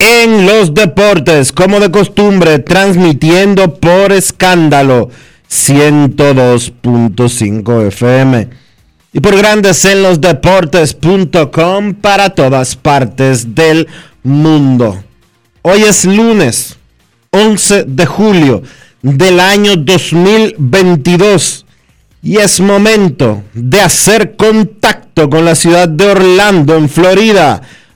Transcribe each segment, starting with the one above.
en los Deportes, como de costumbre, transmitiendo por escándalo 102.5 FM y por Grandes en los Deportes.com para todas partes del mundo. Hoy es lunes 11 de julio del año 2022 y es momento de hacer contacto con la ciudad de Orlando, en Florida,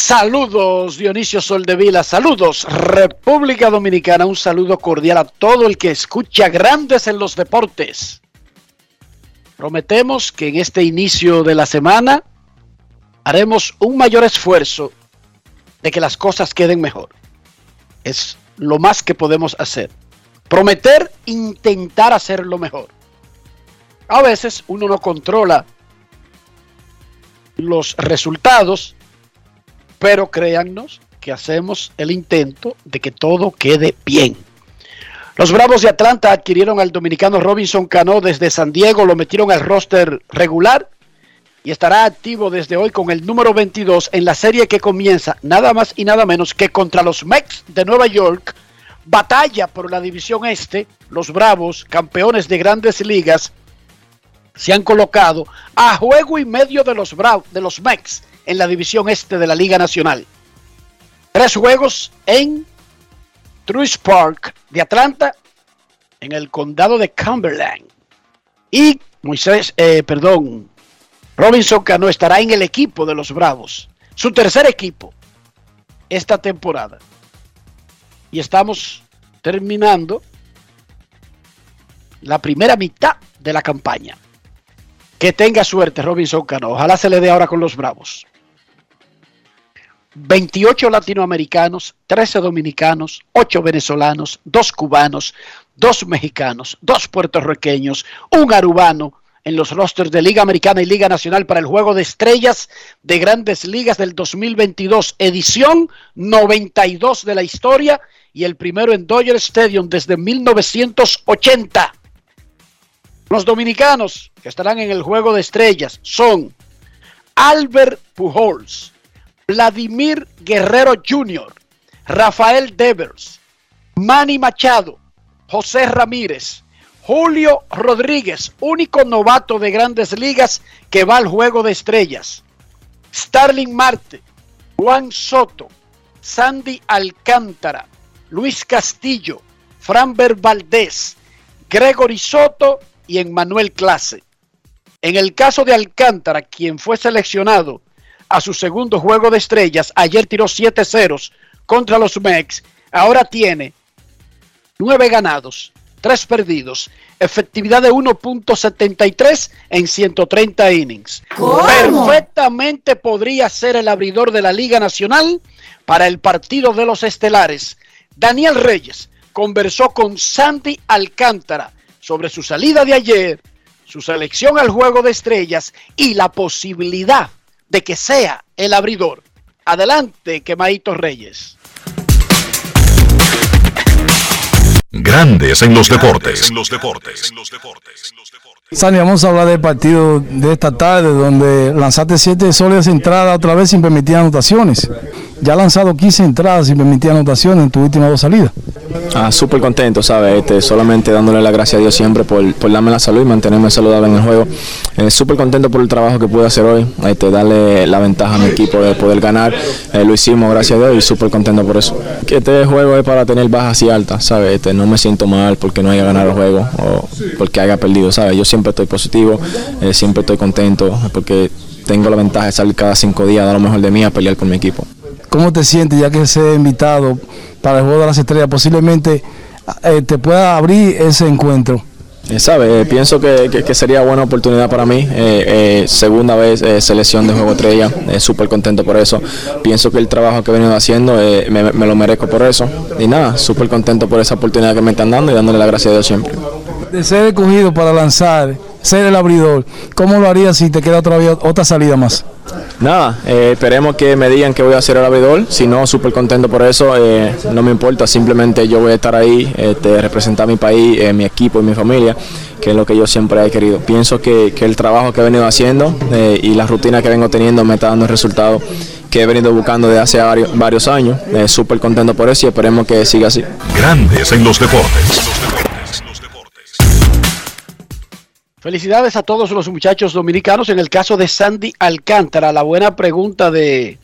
Saludos Dionisio Soldevila, saludos República Dominicana, un saludo cordial a todo el que escucha grandes en los deportes. Prometemos que en este inicio de la semana haremos un mayor esfuerzo de que las cosas queden mejor. Es lo más que podemos hacer. Prometer, intentar hacerlo mejor. A veces uno no controla los resultados, pero créannos que hacemos el intento de que todo quede bien. Los Bravos de Atlanta adquirieron al dominicano Robinson Cano desde San Diego, lo metieron al roster regular y estará activo desde hoy con el número 22 en la serie que comienza nada más y nada menos que contra los Mets de Nueva York. Batalla por la división este, los Bravos, campeones de grandes ligas, se han colocado a juego y medio de los Bravos, de los Mets en la división este de la Liga Nacional. Tres juegos en Truist Park de Atlanta, en el condado de Cumberland. Y Moisés, eh, perdón, Robinson Cano estará en el equipo de los Bravos, su tercer equipo esta temporada. Y estamos terminando la primera mitad de la campaña. Que tenga suerte Robinson Cano. Ojalá se le dé ahora con los Bravos. 28 latinoamericanos, 13 dominicanos, 8 venezolanos, 2 cubanos, 2 mexicanos, 2 puertorriqueños, un arubano en los rosters de Liga Americana y Liga Nacional para el Juego de Estrellas de Grandes Ligas del 2022, edición 92 de la historia y el primero en Dodger Stadium desde 1980. Los dominicanos que estarán en el Juego de Estrellas son Albert Pujols, Vladimir Guerrero Jr., Rafael Devers, Manny Machado, José Ramírez, Julio Rodríguez, único novato de grandes ligas que va al juego de estrellas, Starling Marte, Juan Soto, Sandy Alcántara, Luis Castillo, Franber Valdés, Gregory Soto y Emmanuel Clase. En el caso de Alcántara, quien fue seleccionado a su segundo juego de estrellas. Ayer tiró 7 ceros contra los Mex. Ahora tiene 9 ganados, 3 perdidos, efectividad de 1.73 en 130 innings. Perfectamente podría ser el abridor de la Liga Nacional para el partido de los estelares. Daniel Reyes conversó con Sandy Alcántara sobre su salida de ayer, su selección al juego de estrellas y la posibilidad de que sea el abridor. Adelante, Quemadito Reyes. Grandes en los deportes. En los deportes. Sani, vamos a hablar del partido de esta tarde donde lanzaste siete sólidas entradas otra vez sin permitir anotaciones. Ya ha lanzado 15 entradas sin permitir anotaciones en tu última dos salidas. Ah, súper contento, ¿sabes? Este, solamente dándole la gracia a Dios siempre por, por darme la salud y mantenerme saludable en el juego. Eh, súper contento por el trabajo que pude hacer hoy, este, darle la ventaja a mi equipo de poder ganar. Eh, lo hicimos, gracias a Dios, y súper contento por eso. Este juego es para tener bajas y altas, ¿sabes? Este, no me siento mal porque no haya ganado el juego o porque haya perdido, ¿sabes? Yo siempre estoy positivo, eh, siempre estoy contento porque tengo la ventaja de salir cada cinco días, dar lo mejor de mí a pelear con mi equipo. ¿Cómo te sientes ya que se ha invitado para el juego de las estrellas? Posiblemente eh, te pueda abrir ese encuentro. Eh, sabe, eh, pienso que, que- que sería buena oportunidad para mí. eh, eh, segunda vez selección de juego estrella, súper contento por eso. Pienso que el trabajo que he venido haciendo me, me lo merezco por eso. Y nada, súper contento por esa oportunidad que me están dando y dándole la gracia a Dios siempre. De ser escogido para lanzar, ser el abridor, ¿cómo lo harías si te queda todavía otra salida más? Nada, eh, esperemos que me digan que voy a ser el abridor. Si no, súper contento por eso. eh, no me importa, simplemente yo voy a estar ahí, este, representar mi país, eh, mi equipo y mi familia, que es lo que yo siempre he querido. Pienso que, que el trabajo que he venido haciendo eh, y la rutina que vengo teniendo me está dando el resultado que he venido buscando desde hace varios, varios años. Eh, súper contento por eso y esperemos que siga así. Grandes en los deportes. Felicidades a todos los muchachos dominicanos. En el caso de Sandy Alcántara, la buena pregunta de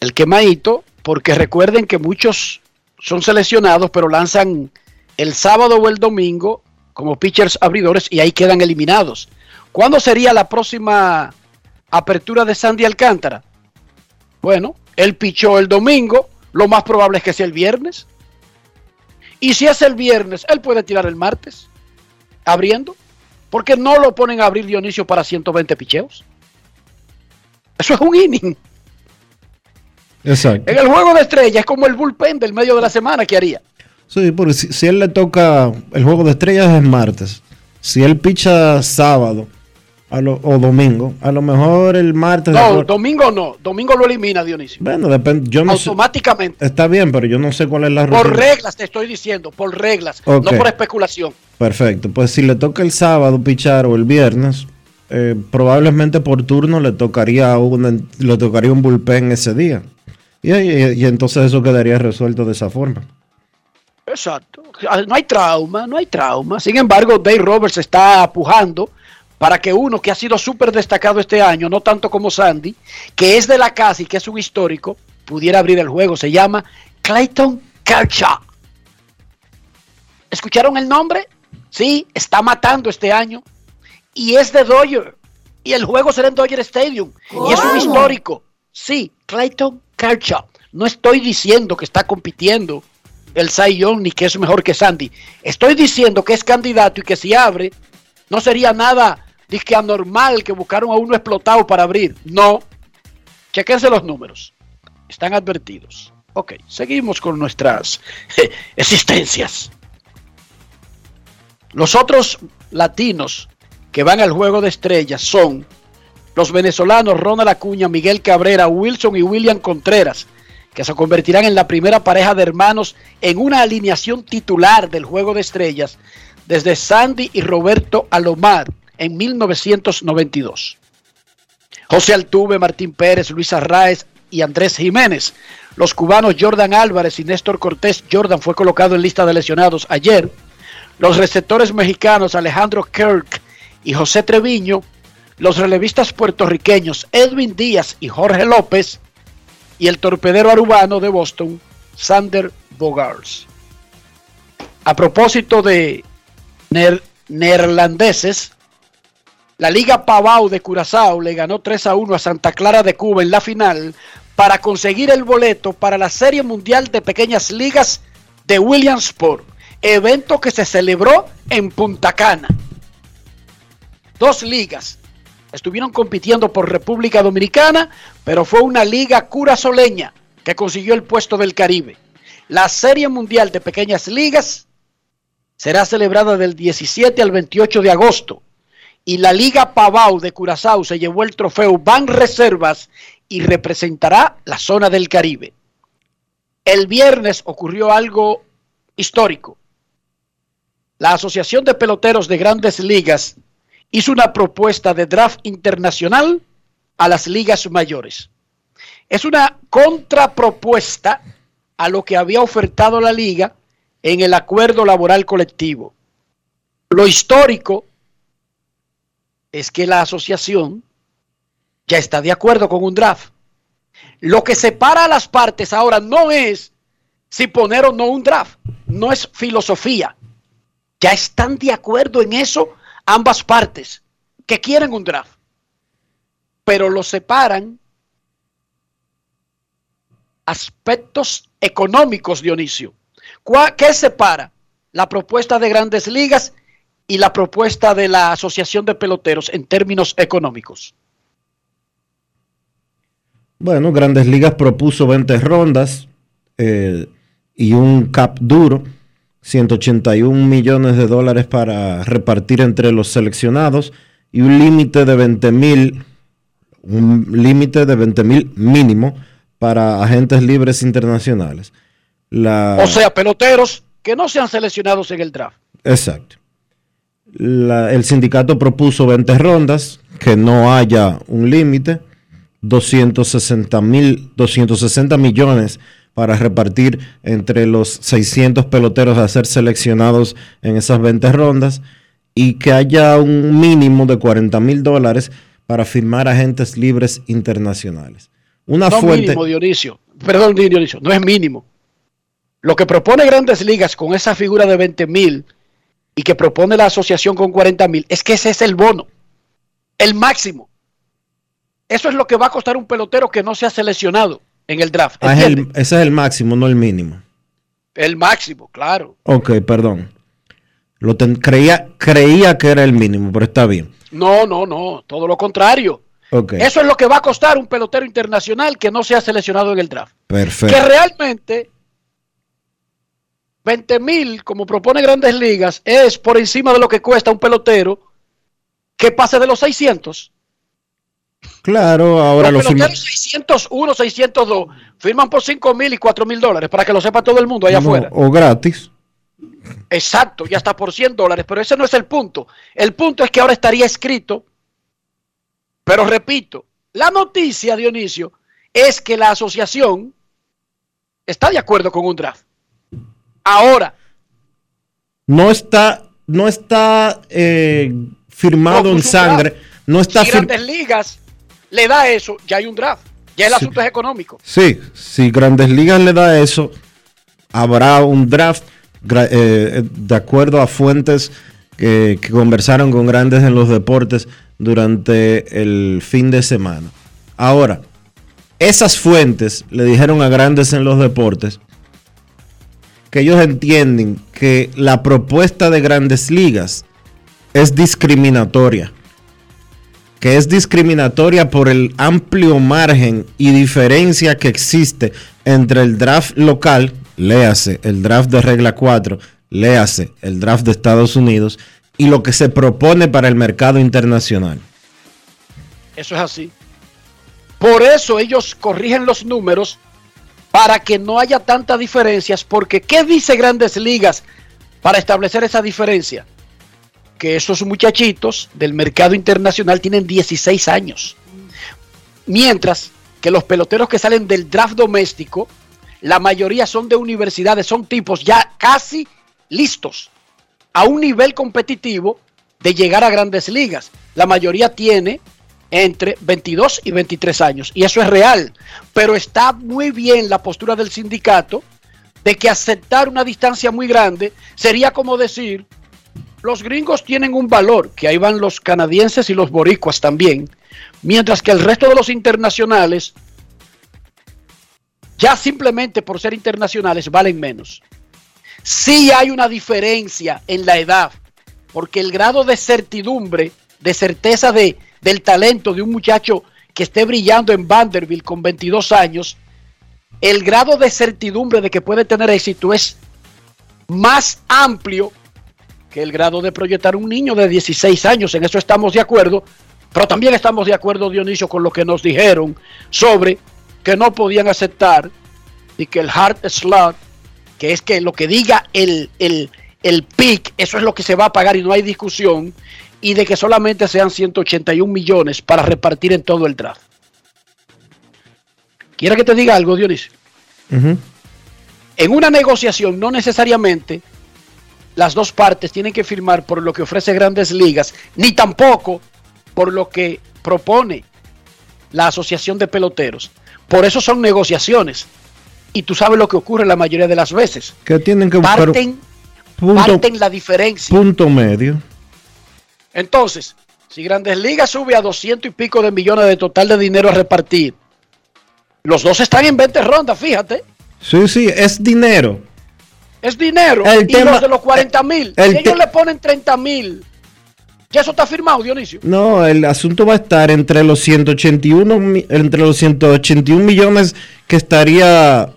el quemadito, porque recuerden que muchos son seleccionados, pero lanzan el sábado o el domingo como pitchers abridores y ahí quedan eliminados. ¿Cuándo sería la próxima apertura de Sandy Alcántara? Bueno, él pichó el domingo, lo más probable es que sea el viernes. Y si es el viernes, él puede tirar el martes, abriendo. Porque no lo ponen a abrir Dionisio para 120 picheos? Eso es un inning. Exacto. En el juego de estrellas es como el bullpen del medio de la semana que haría. Sí, porque si, si él le toca el juego de estrellas es martes. Si él picha sábado a lo- o domingo, a lo mejor el martes. No, domingo no. Domingo lo elimina Dionisio. bueno, depende. Yo no sé- Automáticamente. Está bien, pero yo no sé cuál es la Por rutina. reglas te estoy diciendo, por reglas, no por especulación. Perfecto. Pues si le toca el sábado pichar o el viernes, eh, probablemente por turno le tocaría, un, le tocaría un bullpen ese día. Y, y- y entonces eso quedaría resuelto de esa forma. Exacto. Ah, No hay trauma, no hay trauma. Sin embargo, Dave Roberts está apujando para que uno que ha sido súper destacado este año, no tanto como Sandy, que es de la casa y que es un histórico, pudiera abrir el juego. Se llama Clayton Kershaw. ¿Escucharon el nombre? Sí, está matando este año. Y es de Dodger. Y el juego será en Dodger Stadium. Y es un histórico. Sí, Clayton Kershaw. No estoy diciendo que está compitiendo el Cy Young ni que es mejor que Sandy. Estoy diciendo que es candidato y que si abre, no sería nada disque anormal que buscaron a uno explotado para abrir. No. Chequense los números. Están advertidos. Ok, seguimos con nuestras eh, existencias. Los otros latinos que van al juego de estrellas son los venezolanos Ronald Acuña, Miguel Cabrera, Wilson y William Contreras, que se convertirán en la primera pareja de hermanos en una alineación titular del juego de estrellas desde Sandy y Roberto Alomar en 1992. José Altuve, Martín Pérez, Luis Arraez y Andrés Jiménez. Los cubanos Jordan Álvarez y Néstor Cortés. Jordan fue colocado en lista de lesionados ayer. Los receptores mexicanos Alejandro Kirk y José Treviño. Los relevistas puertorriqueños Edwin Díaz y Jorge López. Y el torpedero arubano de Boston, Sander Bogars. A propósito de neerlandeses, La Liga Pavao de Curazao le ganó 3 a 1 a Santa Clara de Cuba en la final para conseguir el boleto para la Serie Mundial de Pequeñas Ligas de Williamsport, evento que se celebró en Punta Cana. Dos ligas estuvieron compitiendo por República Dominicana, pero fue una liga curazoleña que consiguió el puesto del Caribe. La Serie Mundial de Pequeñas Ligas será celebrada del 17 al 28 de agosto y la Liga Pavao de Curazao se llevó el trofeo Van Reservas y representará la zona del Caribe. El viernes ocurrió algo histórico. La Asociación de Peloteros de Grandes Ligas hizo una propuesta de draft internacional a las ligas mayores. Es una contrapropuesta a lo que había ofertado la liga en el acuerdo laboral colectivo. Lo histórico es que la asociación ya está de acuerdo con un draft. Lo que separa a las partes ahora no es si poner o no un draft, no es filosofía. Ya están de acuerdo en eso ambas partes que quieren un draft, pero lo separan aspectos económicos, Dionisio. ¿Qué separa la propuesta de grandes ligas y la propuesta de la Asociación de Peloteros en términos económicos? Bueno, Grandes Ligas propuso 20 rondas eh, y un cap duro, 181 millones de dólares para repartir entre los seleccionados y un límite de 20 mil, un límite de 20 mil mínimo para agentes libres internacionales. O sea, peloteros que no sean seleccionados en el draft. Exacto. El sindicato propuso 20 rondas, que no haya un límite, 260, mil, 260 millones para repartir entre los 600 peloteros a ser seleccionados en esas 20 rondas y que haya un mínimo de 40 mil dólares para firmar agentes libres internacionales. Una no fuente. mínimo, Dionisio. Perdón, Dionisio, no es mínimo. Lo que propone Grandes Ligas con esa figura de 20 mil y que propone la asociación con 40 mil es que ese es el bono, el máximo. Eso es lo que va a costar un pelotero que no se ha seleccionado en el draft. Ah, ese es el máximo, no el mínimo. El máximo, claro. Ok, perdón. Lo creía, creía que era el mínimo, pero está bien. No, no, no, todo lo contrario. Eso es lo que va a costar un pelotero internacional que no se ha seleccionado en el draft. Perfecto. Que realmente 20 mil, como propone Grandes Ligas, es por encima de lo que cuesta un pelotero que pase de los 600. Claro, ahora los, los peloteros 601, 602 firman por 5 mil y 4 mil dólares para que lo sepa todo el mundo allá afuera. O gratis. Exacto, ya está por 100 dólares, pero ese no es el punto. El punto es que ahora estaría escrito pero repito, la noticia, Dionisio, es que la asociación está de acuerdo con un draft. Ahora. No está, no está eh, firmado en sangre. No está si Grandes Ligas le da eso, ya hay un draft. Ya el asunto es económico. Sí, si Grandes Ligas le da eso, habrá un draft eh, de acuerdo a fuentes que conversaron con grandes en los deportes durante el fin de semana. Ahora, esas fuentes le dijeron a grandes en los deportes que ellos entienden que la propuesta de grandes ligas es discriminatoria. Que es discriminatoria por el amplio margen y diferencia que existe entre el draft local, léase el draft de regla 4, léase el draft de Estados Unidos y lo que se propone para el mercado internacional. Eso es así. Por eso ellos corrigen los números para que no haya tantas diferencias, porque ¿qué dice Grandes Ligas para establecer esa diferencia? Que esos muchachitos del mercado internacional tienen 16 años. Mientras que los peloteros que salen del draft doméstico, la mayoría son de universidades, son tipos ya casi listos a un nivel competitivo de llegar a grandes ligas. La mayoría tiene entre 22 y 23 años. Y eso es real. Pero está muy bien la postura del sindicato de que aceptar una distancia muy grande sería como decir los gringos tienen un valor, que ahí van los canadienses y los boricuas también, mientras que el resto de los internacionales, ya simplemente por ser internacionales, valen menos. Sí hay una diferencia en la edad, porque el grado de certidumbre, de certeza de, del talento de un muchacho que esté brillando en Vanderbilt con 22 años, el grado de certidumbre de que puede tener éxito es más amplio que el grado de proyectar un niño de 16 años. En eso estamos de acuerdo, pero también estamos de acuerdo, Dionisio, con lo que nos dijeron sobre que no podían aceptar y que el hard slot, que es que lo que diga el, el, el PIC, eso es lo que se va a pagar y no hay discusión, y de que solamente sean 181 millones para repartir en todo el draft. ¿Quiere que te diga algo, Dionisio? En una negociación no necesariamente las dos partes tienen que firmar por lo que ofrece grandes ligas, ni tampoco por lo que propone la Asociación de Peloteros. Por eso son negociaciones. Y tú sabes lo que ocurre la mayoría de las veces. Que tienen que buscar parten, punto, parten la diferencia. punto medio. Entonces, si Grandes Ligas sube a 200 y pico de millones de total de dinero a repartir, los dos están en 20 rondas, fíjate. Sí, sí, es dinero. Es dinero. El y tema- los de los 40 mil, el si ellos le ponen 30 mil, ya eso está firmado, Dionisio. No, el asunto va a estar entre los 181 mi- entre los 181 millones que estaría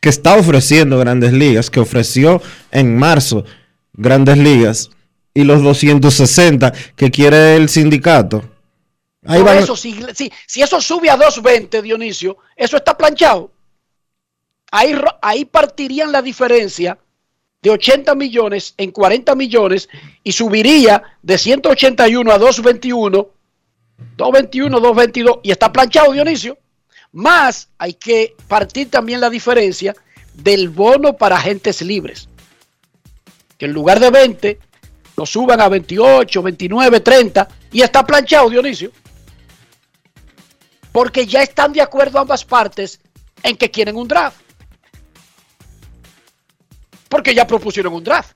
que está ofreciendo Grandes Ligas, que ofreció en marzo Grandes Ligas y los 260 que quiere el sindicato. Ahí van- eso, si, si, si eso sube a 220, Dionisio, eso está planchado. Ahí, ahí partirían la diferencia de 80 millones en 40 millones y subiría de 181 a 221, 221, 222 y está planchado, Dionisio. Más hay que partir también la diferencia del bono para agentes libres. Que en lugar de 20 lo suban a 28, 29, 30 y está planchado, Dionisio. Porque ya están de acuerdo ambas partes en que quieren un draft. Porque ya propusieron un draft.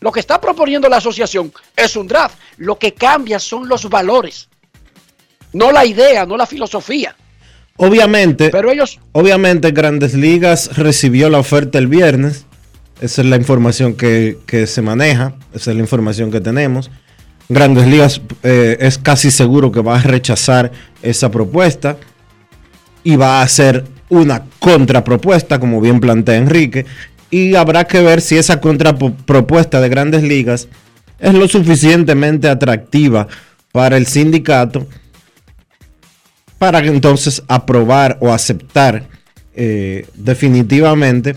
Lo que está proponiendo la asociación es un draft. Lo que cambia son los valores. No la idea, no la filosofía. obviamente, Pero ellos, obviamente Grandes Ligas recibió la oferta el viernes. Esa es la información que, se maneja, esa es la información que tenemos. Grandes Ligas eh, es casi seguro que va a rechazar esa propuesta y va a hacer una contrapropuesta, como bien plantea Enrique, y habrá que ver si esa contrapropuesta de Grandes Ligas es lo suficientemente atractiva para el sindicato para entonces aprobar o aceptar eh, definitivamente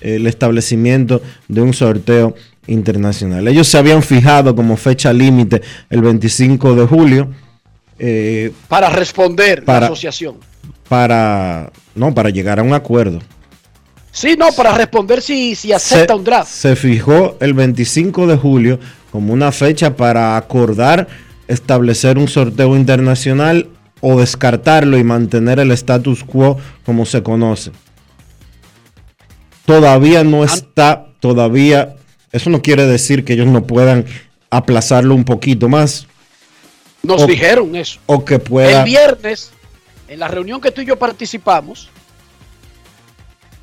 el establecimiento de un sorteo internacional. Ellos se habían fijado como fecha límite el 25 de julio eh, para responder Para- la asociación. para no para llegar a un acuerdo. Sí, no, para responder si, si acepta se, un draft. se fijó el 25 de julio como una fecha para acordar establecer un sorteo internacional o descartarlo y mantener el status quo como se conoce. Todavía no está, todavía, eso no quiere decir que ellos no puedan aplazarlo un poquito más Nos o- dijeron eso. o que pueda... El viernes, en la reunión que tú y yo participamos,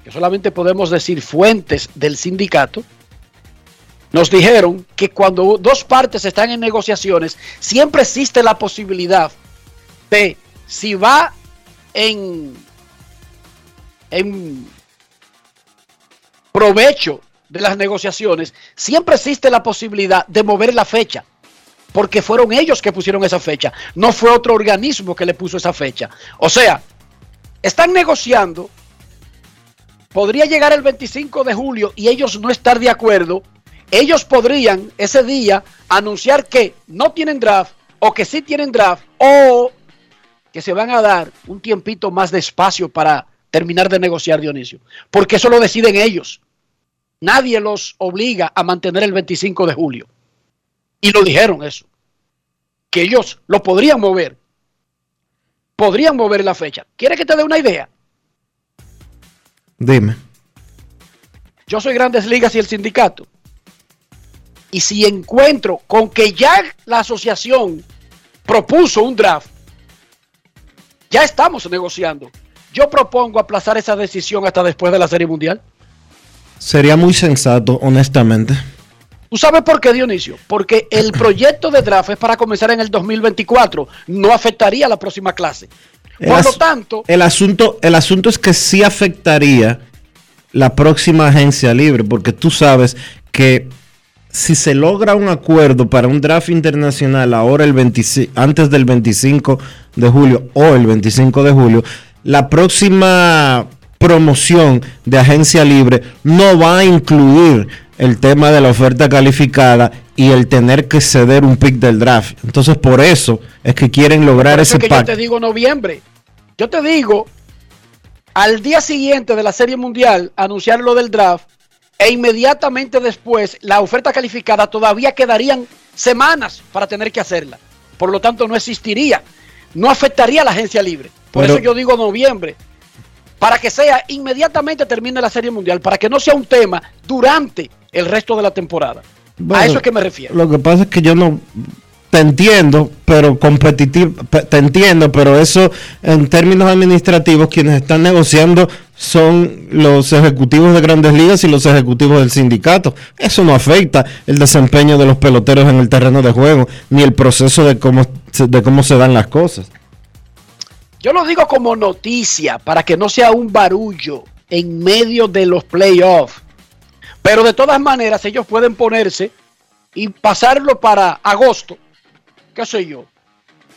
que solamente podemos decir fuentes del sindicato, nos dijeron que cuando dos partes están en negociaciones, siempre existe la posibilidad de, si va en, en provecho de las negociaciones, siempre existe la posibilidad de mover la fecha porque fueron ellos que pusieron esa fecha, no fue otro organismo que le puso esa fecha. O sea, están negociando, podría llegar el 25 de julio y ellos no estar de acuerdo, ellos podrían ese día anunciar que no tienen draft o que sí tienen draft o que se van a dar un tiempito más de espacio para terminar de negociar, Dionisio, porque eso lo deciden ellos. Nadie los obliga a mantener el 25 de julio. Y lo dijeron eso. Que ellos lo podrían mover. Podrían mover la fecha. ¿Quiere que te dé una idea? Dime. Yo soy Grandes Ligas y el sindicato. Y si encuentro con que ya la asociación propuso un draft, ya estamos negociando. Yo propongo aplazar esa decisión hasta después de la Serie Mundial. Sería muy sensato, honestamente. ¿Tú sabes por qué, Dionisio? Porque el proyecto de draft es para comenzar en el 2024. No afectaría a la próxima clase. Por lo tanto... El asunto, el asunto es que sí afectaría la próxima agencia libre, porque tú sabes que si se logra un acuerdo para un draft internacional ahora el 25, antes del 25 de julio o el 25 de julio, la próxima promoción de agencia libre no va a incluir el tema de la oferta calificada y el tener que ceder un pick del draft. Entonces, por eso es que quieren lograr ese es que Yo te digo noviembre. Yo te digo, al día siguiente de la Serie Mundial, anunciar lo del draft e inmediatamente después la oferta calificada todavía quedarían semanas para tener que hacerla. Por lo tanto, no existiría, no afectaría a la agencia libre. Por eso yo digo noviembre, para que sea inmediatamente termine la Serie Mundial, para que no sea un tema durante el resto de la temporada. a eso es que me refiero. Lo que pasa es que yo no te entiendo, pero competitivo, te entiendo, pero eso en términos administrativos quienes están negociando son los ejecutivos de grandes ligas y los ejecutivos del sindicato. Eso no afecta el desempeño de los peloteros en el terreno de juego, ni el proceso de cómo, de cómo se dan las cosas. Yo lo digo como noticia para que no sea un barullo en medio de los playoffs. Pero de todas maneras ellos pueden ponerse y pasarlo para agosto, qué sé yo,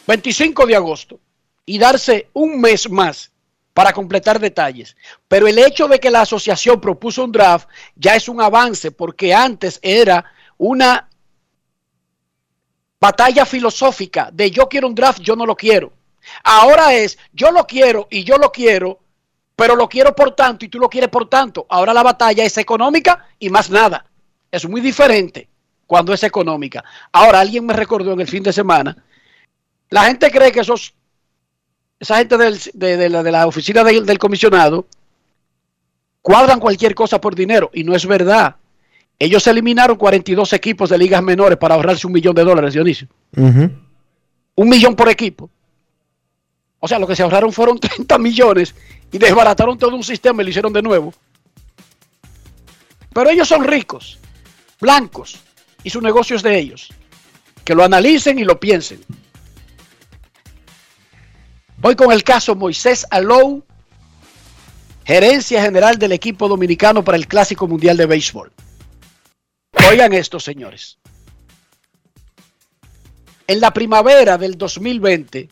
25 de agosto, y darse un mes más para completar detalles. Pero el hecho de que la asociación propuso un draft ya es un avance, porque antes era una batalla filosófica de yo quiero un draft, yo no lo quiero. Ahora es, yo lo quiero y yo lo quiero, pero lo quiero por tanto y tú lo quieres por tanto. Ahora la batalla es económica y más nada. Es muy diferente cuando es económica. Ahora alguien me recordó en el fin de semana, la gente cree que esos, esa gente de, la, oficina del comisionado cuadran cualquier cosa por dinero y no es verdad. Ellos eliminaron 42 equipos de ligas menores para ahorrarse un millón de dólares, Dionisio. Un millón por equipo. O sea, lo que se ahorraron fueron 30 millones y desbarataron todo un sistema y lo hicieron de nuevo. Pero ellos son ricos, blancos, y su negocio es de ellos. Que lo analicen y lo piensen. Voy con el caso Moisés Alou, gerencia general del equipo dominicano para el Clásico Mundial de Béisbol. Oigan esto, señores. En la primavera del 2020,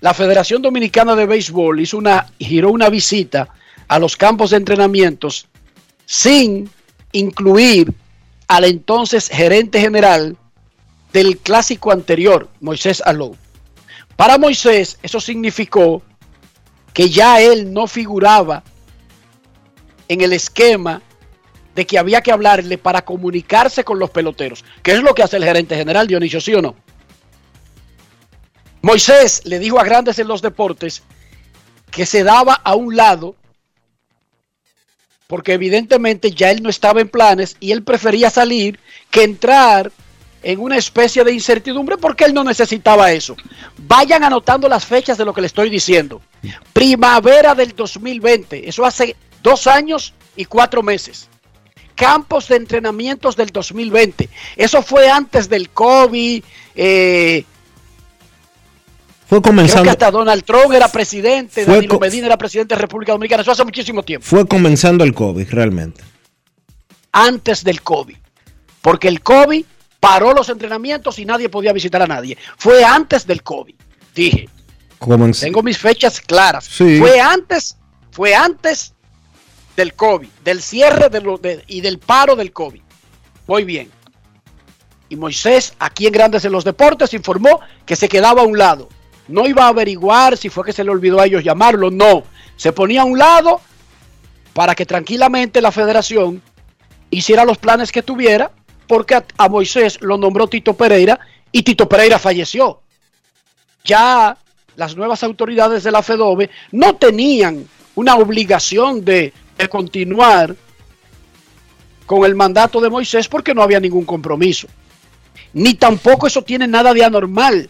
la Federación Dominicana de Béisbol hizo una, giró una visita a los campos de entrenamientos sin incluir al entonces gerente general del clásico anterior, Moisés Alou. Para Moisés eso significó que ya él no figuraba en el esquema de que había que hablarle para comunicarse con los peloteros, que es lo que hace el gerente general Dionisio, ¿sí o no? Moisés le dijo a grandes en los deportes que se daba a un lado porque evidentemente ya él no estaba en planes y él prefería salir que entrar en una especie de incertidumbre porque él no necesitaba eso. Vayan anotando las fechas de lo que le estoy diciendo. Primavera del 2020, eso hace dos años y cuatro meses. Campos de entrenamientos del 2020, eso fue antes del COVID, eh, fue comenzando. Creo que hasta Donald Trump era presidente, Danilo Medina era presidente de República Dominicana. Eso hace muchísimo tiempo. Fue comenzando el COVID, realmente. Antes del COVID. Porque el COVID paró los entrenamientos y nadie podía visitar a nadie. Fue antes del COVID. Dije. Tengo mis fechas claras. Fue antes, fue antes del COVID, del cierre de y del paro del COVID. Muy bien. Y Moisés, aquí en Grandes en los Deportes, informó que se quedaba a un lado no iba a averiguar si fue que se le olvidó a ellos llamarlo, no. Se ponía a un lado para que tranquilamente la federación hiciera los planes que tuviera, porque a, Moisés lo nombró Tito Pereira y Tito Pereira falleció. Ya las nuevas autoridades de la FEDOBE no tenían una obligación de, de continuar con el mandato de Moisés porque no había ningún compromiso. Ni tampoco eso tiene nada de anormal.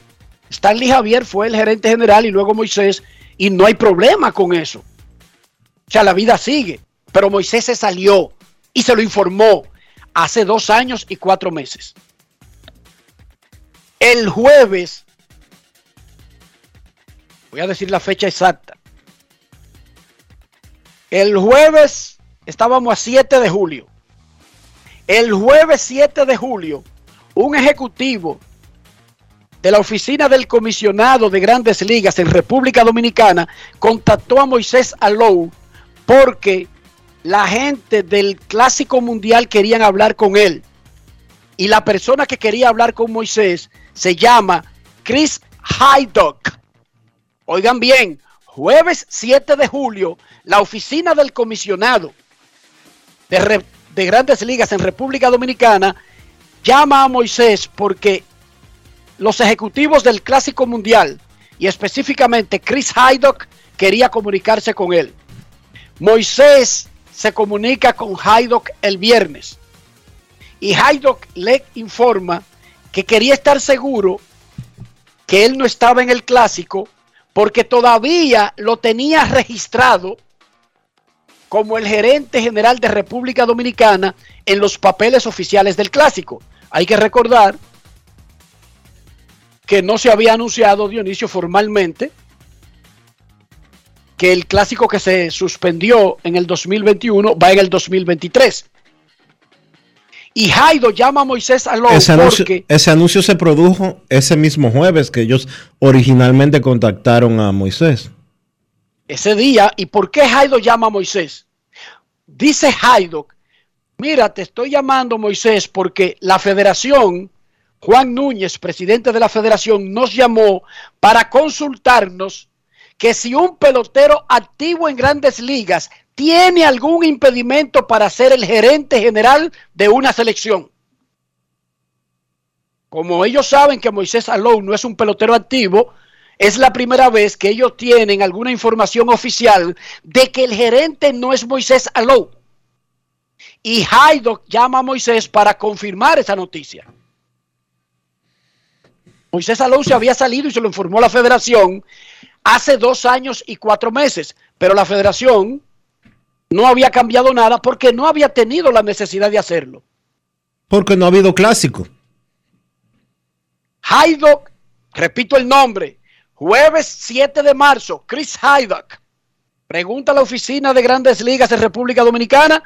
Stanley Javier fue el gerente general y luego Moisés y no hay problema con eso. O sea, la vida sigue. Pero Moisés se salió y se lo informó hace dos años y cuatro meses. El jueves, voy a decir la fecha exacta. El jueves estábamos a 7 de julio. El jueves 7 de julio, un ejecutivo la oficina del comisionado de grandes ligas en República Dominicana contactó a Moisés Alou porque la gente del Clásico Mundial querían hablar con él. Y la persona que quería hablar con Moisés se llama Chris Hydock. Oigan bien, jueves 7 de julio, la oficina del comisionado de grandes ligas en República Dominicana llama a Moisés porque los ejecutivos del Clásico Mundial y específicamente Chris Hydock quería comunicarse con él. Moisés se comunica con Hydock el viernes y Hydock le informa que quería estar seguro que él no estaba en el Clásico porque todavía lo tenía registrado como el gerente general de República Dominicana en los papeles oficiales del clásico. Hay que recordar que no se había anunciado Dionisio formalmente que el clásico que se suspendió en el 2021 va en el 2023. Y Jaido llama a Moisés Alonso ese anuncio, porque ese anuncio se produjo ese mismo jueves que ellos originalmente contactaron a Moisés. ese día, ¿y por qué Jaido llama a Moisés? Dice Jaido, mira, te estoy llamando Moisés porque la federación, Juan Núñez, presidente de la federación, nos llamó para consultarnos que si un pelotero activo en grandes ligas tiene algún impedimento para ser el gerente general de una selección. Como ellos saben que Moisés Alou no es un pelotero activo, es la primera vez que ellos tienen alguna información oficial de que el gerente no es Moisés Alou. Y Haydock llama a Moisés para confirmar esa noticia. Moisés Alou se había salido y se lo informó la federación hace dos años y cuatro meses, pero la federación no había cambiado nada porque no había tenido la necesidad de hacerlo. Porque no ha habido clásico. Haydock, repito el nombre, jueves 7 de marzo, Chris Haydock. Pregunta a la oficina de grandes ligas de República Dominicana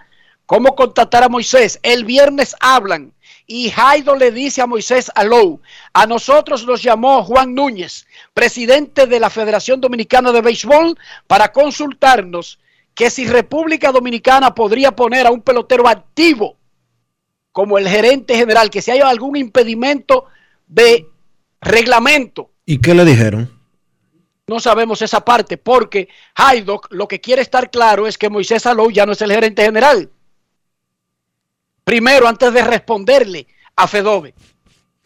cómo contactar a Moisés. El viernes hablan y Jaido le dice a Moisés Alou, a nosotros nos llamó Juan Núñez, presidente de la Federación Dominicana de Béisbol, para consultarnos que si República Dominicana podría poner a un pelotero activo como el gerente general, que si hay algún impedimento de reglamento. ¿Y qué le dijeron? No sabemos esa parte, porque Haydock lo que quiere estar claro es que Moisés Alou ya no es el gerente general. Primero, antes de responderle a Fedove.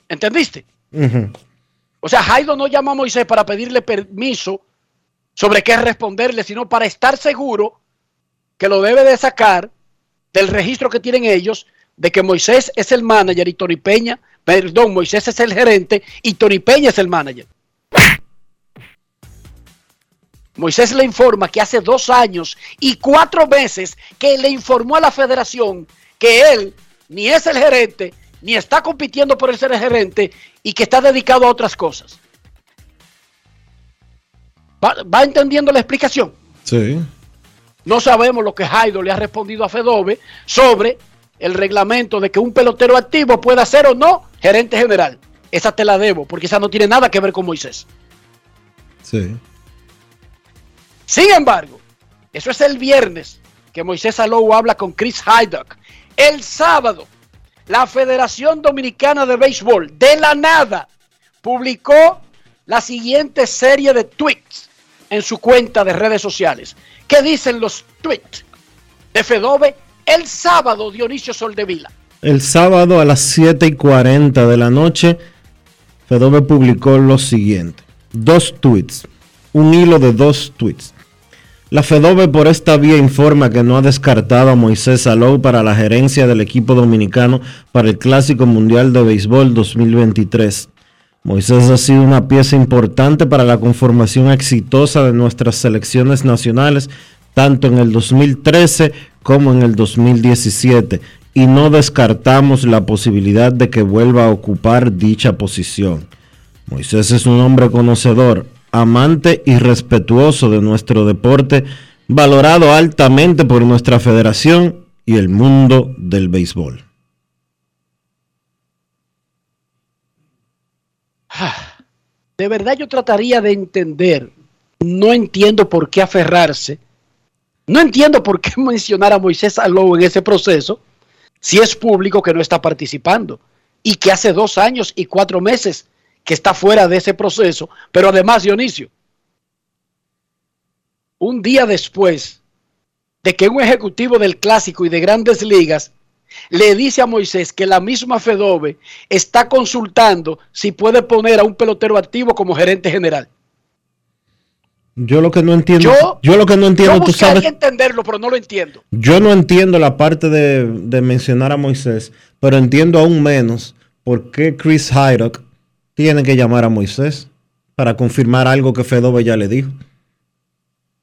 ¿Entendiste? O sea, Jaido no llama a Moisés para pedirle permiso sobre qué responderle, sino para estar seguro que lo debe de sacar del registro que tienen ellos de que Moisés es el manager y Tony Peña, perdón, Moisés es el gerente y Tony Peña es el manager. Moisés le informa que hace dos años y cuatro meses que le informó a la federación que él ni es el gerente, ni está compitiendo por el ser el gerente y que está dedicado a otras cosas. ¿Va, va entendiendo la explicación? Sí. No sabemos lo que Jaido le ha respondido a Fedove sobre el reglamento de que un pelotero activo pueda ser o no gerente general. Esa te la debo, porque esa no tiene nada que ver con Moisés. Sí. Sin embargo, eso es el viernes que Moisés Alou habla con Chris Hydock. El sábado, la Federación Dominicana de Béisbol, de la nada, publicó la siguiente serie de tweets en su cuenta de redes sociales. ¿Qué dicen los tweets de Fedove el sábado, Dionisio Soldevila? El sábado a las 7 y 40 de la noche, Fedove publicó lo siguiente. Dos tweets. Un hilo de dos tweets. La FEDOBE por esta vía informa que no ha descartado a Moisés Salou para la gerencia del equipo dominicano para el Clásico Mundial de Béisbol 2023. Moisés ha sido una pieza importante para la conformación exitosa de nuestras selecciones nacionales, tanto en el 2013 como en el 2017, y no descartamos la posibilidad de que vuelva a ocupar dicha posición. Moisés es un hombre conocedor, amante y respetuoso de nuestro deporte, valorado altamente por nuestra federación y el mundo del béisbol. De verdad yo trataría de entender, no entiendo por qué aferrarse, no entiendo por qué mencionar a Moisés Alou en ese proceso, si es público que no está participando y que hace dos años y cuatro meses que está fuera de ese proceso, pero además, Dionisio, un día después de que un ejecutivo del clásico y de grandes ligas le dice a Moisés que la misma Fedove está consultando si puede poner a un pelotero activo como gerente general. Yo lo que no entiendo, yo, lo que no entiendo, tú sabes, entenderlo, pero no lo entiendo. Yo no entiendo la parte de, de mencionar a Moisés, pero entiendo aún menos por qué Chris Hyrock tiene que llamar a Moisés para confirmar algo que Fedove ya le dijo.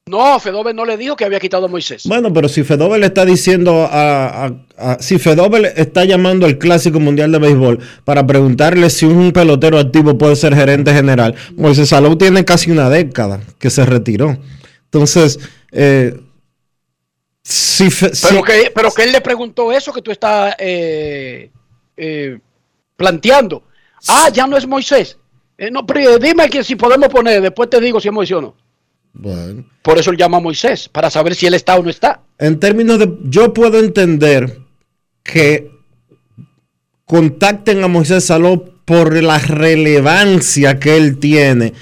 No, Fedove no le dijo que había quitado a Moisés. Bueno, pero si Fedove le está diciendo a, si Fedove está llamando al Clásico Mundial de Béisbol para preguntarle si un pelotero activo puede ser gerente general, Moisés Salou tiene casi una década que se retiró. Entonces, eh, si, pero, que, pero que él le preguntó eso que tú estás eh, eh, planteando. Ah, ya no es Moisés. no, dime que si podemos poner, después te digo si es Moisés o no. Por eso él llama a Moisés, para saber si él está o no está. En términos de, yo puedo entender que contacten a Moisés Saló por la relevancia que él tiene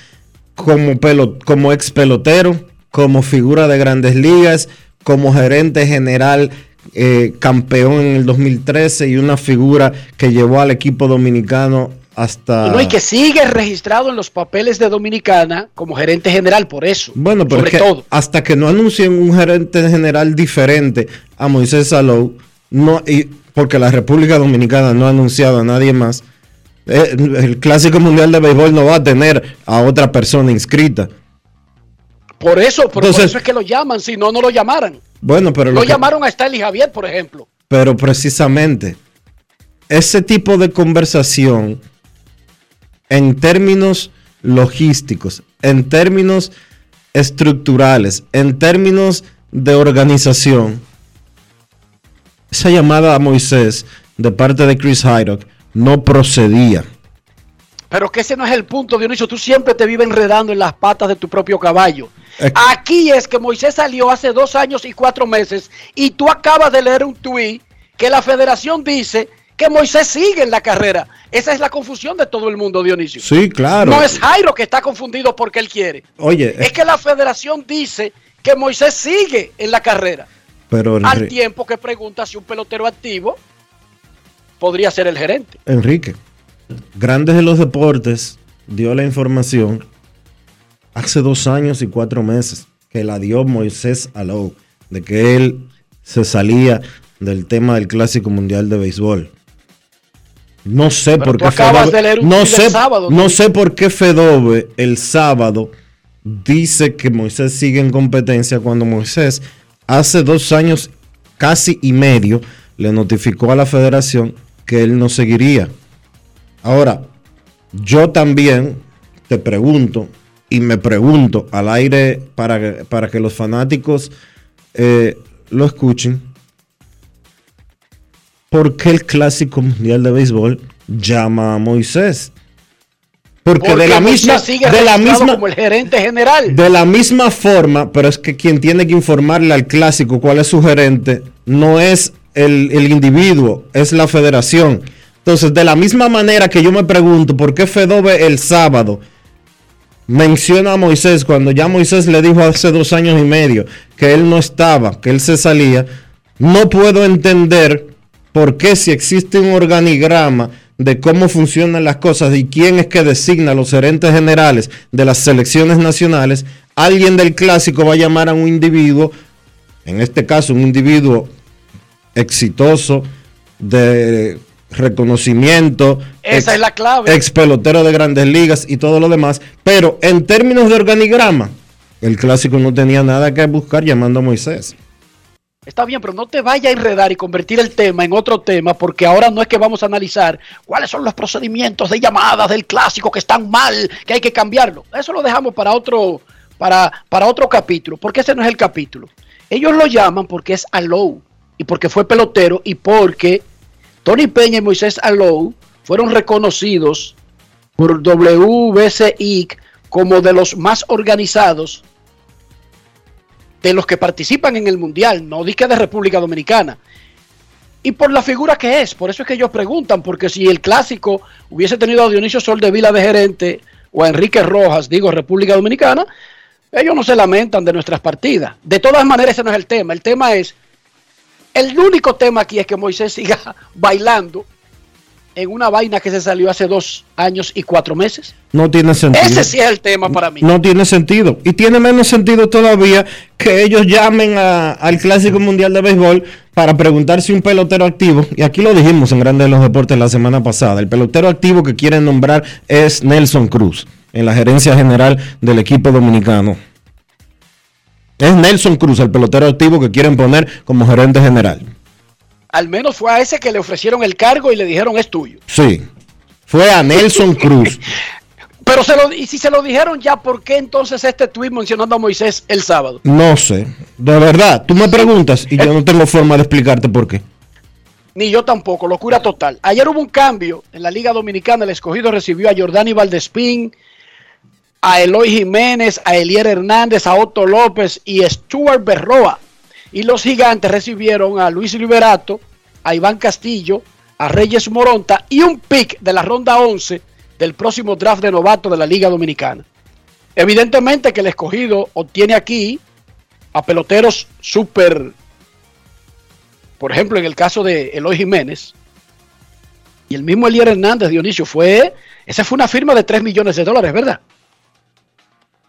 como, como ex pelotero, como figura de grandes ligas, como gerente general eh, campeón en el 2013 y una figura que llevó al equipo dominicano hasta... No, y que sigue registrado en los papeles de Dominicana como gerente general, por eso. Bueno, pero todo. hasta que no anuncien un gerente general diferente a Moisés Salou, no, y, porque la República Dominicana no ha anunciado a nadie más, eh, el Clásico Mundial de Béisbol no va a tener a otra persona inscrita. Por eso, por, eso es que lo llaman, si no, no lo llamaran. Bueno, pero... Lo, llamaron a Stanley Javier, por ejemplo. Pero precisamente, ese tipo de conversación en términos logísticos, en términos estructurales, en términos de organización, esa llamada a Moisés de parte de Chris Hyrock no procedía. Pero que ese no es el punto, Dionisio. Tú siempre te vives enredando en las patas de tu propio caballo. Aquí es que Moisés salió hace dos años y cuatro meses y tú acabas de leer un tuit que la federación dice que Moisés sigue en la carrera. Esa es la confusión de todo el mundo, Dionisio. Sí, claro. No es Jairo que está confundido porque él quiere. Oye, es que la federación dice que Moisés sigue en la carrera. Pero al tiempo que pregunta si un pelotero activo podría ser el gerente. Enrique, Grandes de los Deportes dio la información hace dos años y cuatro meses que la dio Moisés Alou, de que él se salía del tema del Clásico Mundial de Béisbol. No sé por qué Fedove, no sé, no sé por qué Fedove el sábado dice que Moisés sigue en competencia cuando Moisés hace dos años casi y medio le notificó a la federación que él no seguiría. Ahora, yo también te pregunto y me pregunto al aire para, para que los fanáticos eh, lo escuchen ¿por qué el Clásico Mundial de Béisbol llama a Moisés? Porque, de la misma de la misma como el gerente general. De la misma forma, pero es que quien tiene que informarle al clásico cuál es su gerente no es el, el individuo, es la federación. Entonces, de la misma manera que yo me pregunto por qué Fedove el sábado menciona a Moisés cuando ya Moisés le dijo hace dos años y medio que él no estaba, que él se salía, no puedo entender porque si existe un organigrama de cómo funcionan las cosas y quién es que designa los gerentes generales de las selecciones nacionales, alguien del clásico va a llamar a un individuo, en este caso un individuo exitoso, de reconocimiento, Esa es la clave. ex pelotero de grandes ligas y todo lo demás, pero en términos de organigrama, el clásico no tenía nada que buscar llamando a Moisés. Está bien, pero no te vaya a enredar y convertir el tema en otro tema, porque ahora no es que vamos a analizar cuáles son los procedimientos de llamadas del clásico que están mal, que hay que cambiarlo. Eso lo dejamos para otro, para, para otro capítulo, porque ese no es el capítulo. Ellos lo llaman porque es Alou, y porque fue pelotero, y porque Tony Peña y Moisés Alou fueron reconocidos por WBCI como de los más organizados de los que participan en el Mundial, no dije de República Dominicana. Y por la figura que es, por eso es que ellos preguntan, porque si el clásico hubiese tenido a Dionisio Sol de Vila de gerente o a Enrique Rojas, digo República Dominicana, ellos no se lamentan de nuestras partidas. De todas maneras, ese no es el tema. El tema es, el único tema aquí es que Moisés siga bailando en una vaina que se salió hace dos años y cuatro meses. No tiene sentido. Ese sí es el tema para mí. No tiene sentido. Y tiene menos sentido todavía que ellos llamen a- al Clásico Mundial de Béisbol para preguntar si un pelotero activo, y aquí lo dijimos en Grandes de los Deportes la semana pasada, el pelotero activo que quieren nombrar es Nelson Cruz, en la gerencia general del equipo dominicano. Es Nelson Cruz, el pelotero activo que quieren poner como gerente general. Al menos fue a ese que le ofrecieron el cargo y le dijeron es tuyo. Sí. Fue a Nelson Cruz. Pero se lo, y si se lo dijeron ya, ¿por qué entonces este tuit mencionando a Moisés el sábado? No sé. De verdad, tú me preguntas y yo no tengo forma de explicarte por qué. Ni yo tampoco, locura total. Ayer hubo un cambio en la Liga Dominicana. El escogido recibió a Jordani Valdespín, a Eloy Jiménez, a Elier Hernández, a Otto López y Stuart Berroa. Y los gigantes recibieron a Luis Liberato, a Iván Castillo, a Reyes Moronta y un pick de la ronda 11 del próximo draft de novato de la Liga Dominicana. Evidentemente que el escogido obtiene aquí a peloteros súper por ejemplo, en el caso de Eloy Jiménez y el mismo Elier Hernández, Dionisio, fue, esa fue una firma de 3 millones de dólares, ¿verdad?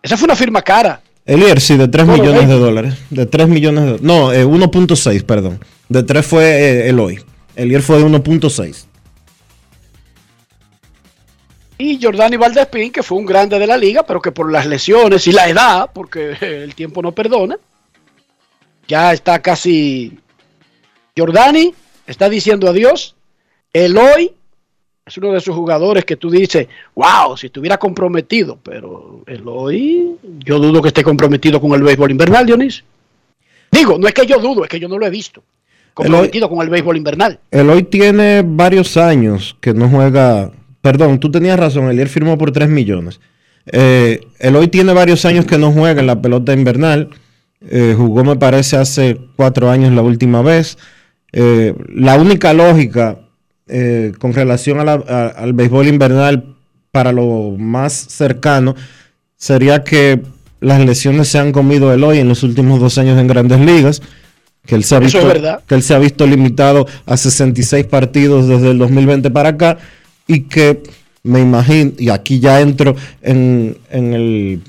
Esa fue una firma cara. Elier, sí, de 3 Bueno, millones de eh. dólares. De 3 millones de No, eh, 1.6, perdón. De 3 fue eh, Eloy. Elier fue de 1.6. Y Jordani Valdespín, que fue un grande de la liga, pero que por las lesiones y la edad, porque el tiempo no perdona, ya está casi... Jordani está diciendo adiós. Eloy es uno de esos jugadores que tú dices, wow, si estuviera comprometido, pero Eloy, yo dudo que esté comprometido con el béisbol invernal, Dionisio. Digo, no es que yo dudo, es que yo no lo he visto comprometido con el béisbol invernal. Eloy tiene varios años que no juega. Perdón, tú tenías razón. Elier firmó por 3 millones. Eh, Eloy tiene varios años que no juega en la pelota invernal. Eh, jugó, me parece, hace cuatro años la última vez. Eh, la única lógica eh, con relación a la- a- al béisbol invernal para lo más cercano sería que las lesiones se han comido Eloy en los últimos dos años en grandes ligas. Que él, se ha visto, que él se ha visto limitado a 66 partidos desde el 2020 para acá y que me imagino, y aquí ya entro en, en el,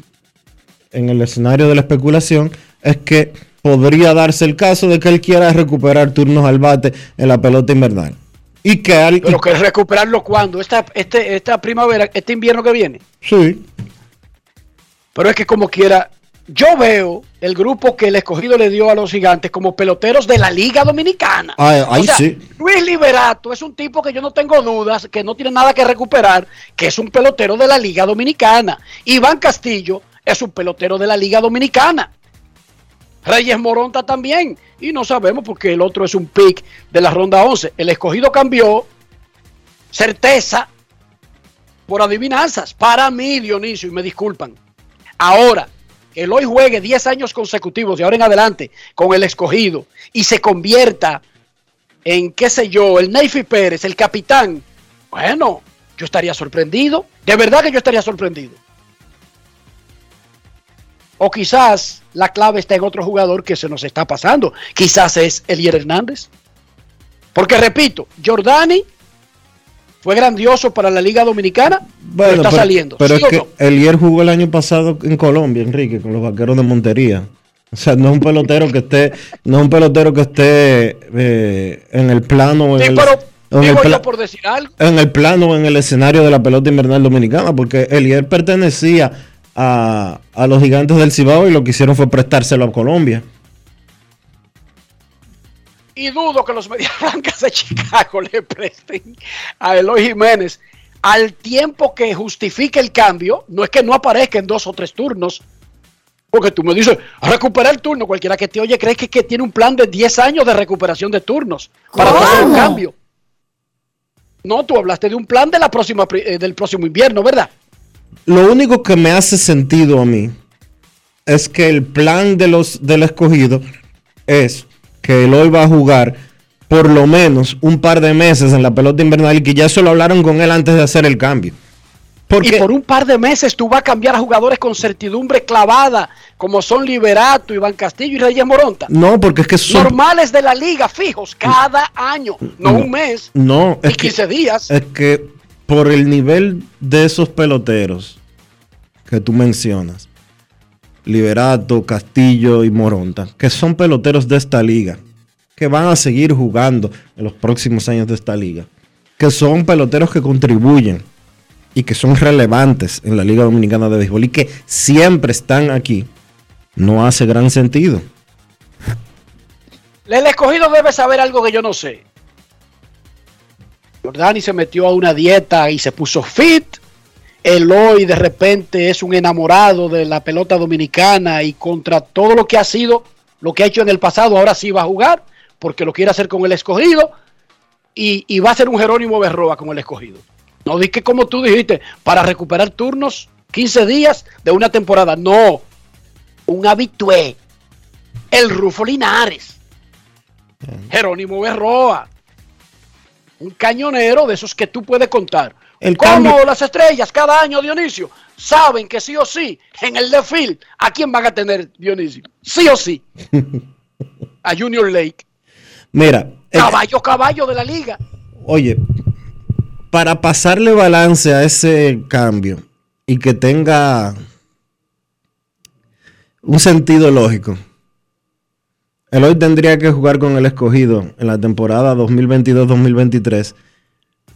en el escenario de la especulación, es que podría darse el caso de que él quiera recuperar turnos al bate en la pelota invernal. Y que al, Pero que recuperarlo cuando, esta, este, esta primavera, este invierno que viene. sí, Pero es que como quiera, yo veo el grupo que el escogido le dio a los gigantes como peloteros de la Liga Dominicana. Ay, ahí O sea, sí. Luis Liberato es un tipo que yo no tengo dudas, que no tiene nada que recuperar, que es un pelotero de la Liga Dominicana. Iván Castillo es un pelotero de la Liga Dominicana. Reyes Moronta también. Y no sabemos porque el otro es un pick de la ronda 11. El escogido cambió certeza por adivinanzas. Para mí, Dionisio, y me disculpan. Ahora, que el hoy juegue 10 años consecutivos de ahora en adelante con el escogido y se convierta en, qué sé yo, el Neyfi Pérez, el capitán. Bueno, yo estaría sorprendido. De verdad que yo estaría sorprendido. O quizás la clave está en otro jugador que se nos está pasando. Quizás es Elier Hernández. Porque repito, Jordani fue grandioso para la Liga Dominicana, pero está saliendo. Pero ¿sí es que no? Elier jugó el año pasado en Colombia, Enrique, con los vaqueros de Montería. O sea, no es un pelotero que esté, no es un pelotero que esté eh, en el plano en pero en el digo pla- yo por decir algo. en el plano en el escenario de la pelota invernal dominicana, porque Elier pertenecía a, a los gigantes del Cibao y lo que hicieron fue prestárselo a Colombia. Y dudo que los Medias Blancas de Chicago le presten a Eloy Jiménez al tiempo que justifique el cambio. No es que no aparezca en dos o tres turnos. Porque tú me dices, recupera el turno. Cualquiera que te oye cree que, que tiene un plan de 10 años de recuperación de turnos para ¿Cómo? hacer un cambio. No, tú hablaste de un plan de la próxima, pri- eh, del próximo invierno, ¿verdad? Lo único que me hace sentido a mí es que el plan de los del escogido es que él hoy va a jugar por lo menos un par de meses en la pelota invernal y que ya se lo hablaron con él antes de hacer el cambio. Porque Y por un par de meses tú vas a cambiar a jugadores con certidumbre clavada, como son Liberato, Iván Castillo y Reyes Moronta. no, porque es que son normales de la liga, fijos, cada año, no, No. un mes, no, es que, 15 días. es que por el nivel de esos peloteros que tú mencionas, Liberato, Castillo y Moronta, que son peloteros de esta liga, que van a seguir jugando en los próximos años de esta liga, que son peloteros que contribuyen y que son relevantes en la Liga Dominicana de Béisbol y que siempre están aquí, no hace gran sentido. El escogido debe saber algo que yo no sé. Jordani se metió a una dieta y se puso fit. Eloy de repente es un enamorado de la pelota dominicana y contra todo lo que ha sido, lo que ha hecho en el pasado, ahora sí va a jugar porque lo quiere hacer con el escogido y, y va a ser un Jerónimo Berroa con el escogido. No di que como tú dijiste, para recuperar turnos 15 días de una temporada. No, un habitué. El Rufo Linares. Jerónimo Berroa. Un cañonero de esos que tú puedes contar. El Como cambio- las estrellas cada año, Dionisio, saben que sí o sí, en el desfile, ¿a quién van a tener, Dionisio? Sí o sí. A Junior Lake. Mira, el- Caballo, caballo de la liga. Oye, para pasarle balance a ese cambio y que tenga un sentido lógico, Eloy tendría que jugar con el escogido en la temporada 2022-2023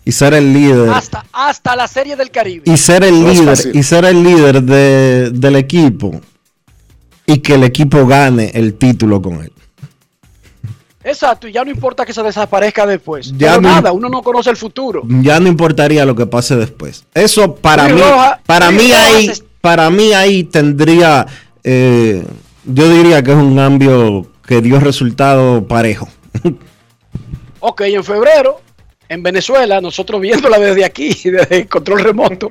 y ser el líder Hasta, hasta la serie del Caribe. y ser el No líder y ser el líder de- del equipo y que el equipo gane el título con él. Exacto, y ya no importa que se desaparezca después. Ya Pero no- nada, uno no conoce el futuro. ya no importaría lo que pase después. Eso para Luis mí, para Luis mí Rojas ahí, es- para mí ahí tendría, eh, yo diría que es un cambio que dio resultado parejo. Ok, en febrero, en Venezuela, nosotros viéndola desde aquí, desde el control remoto.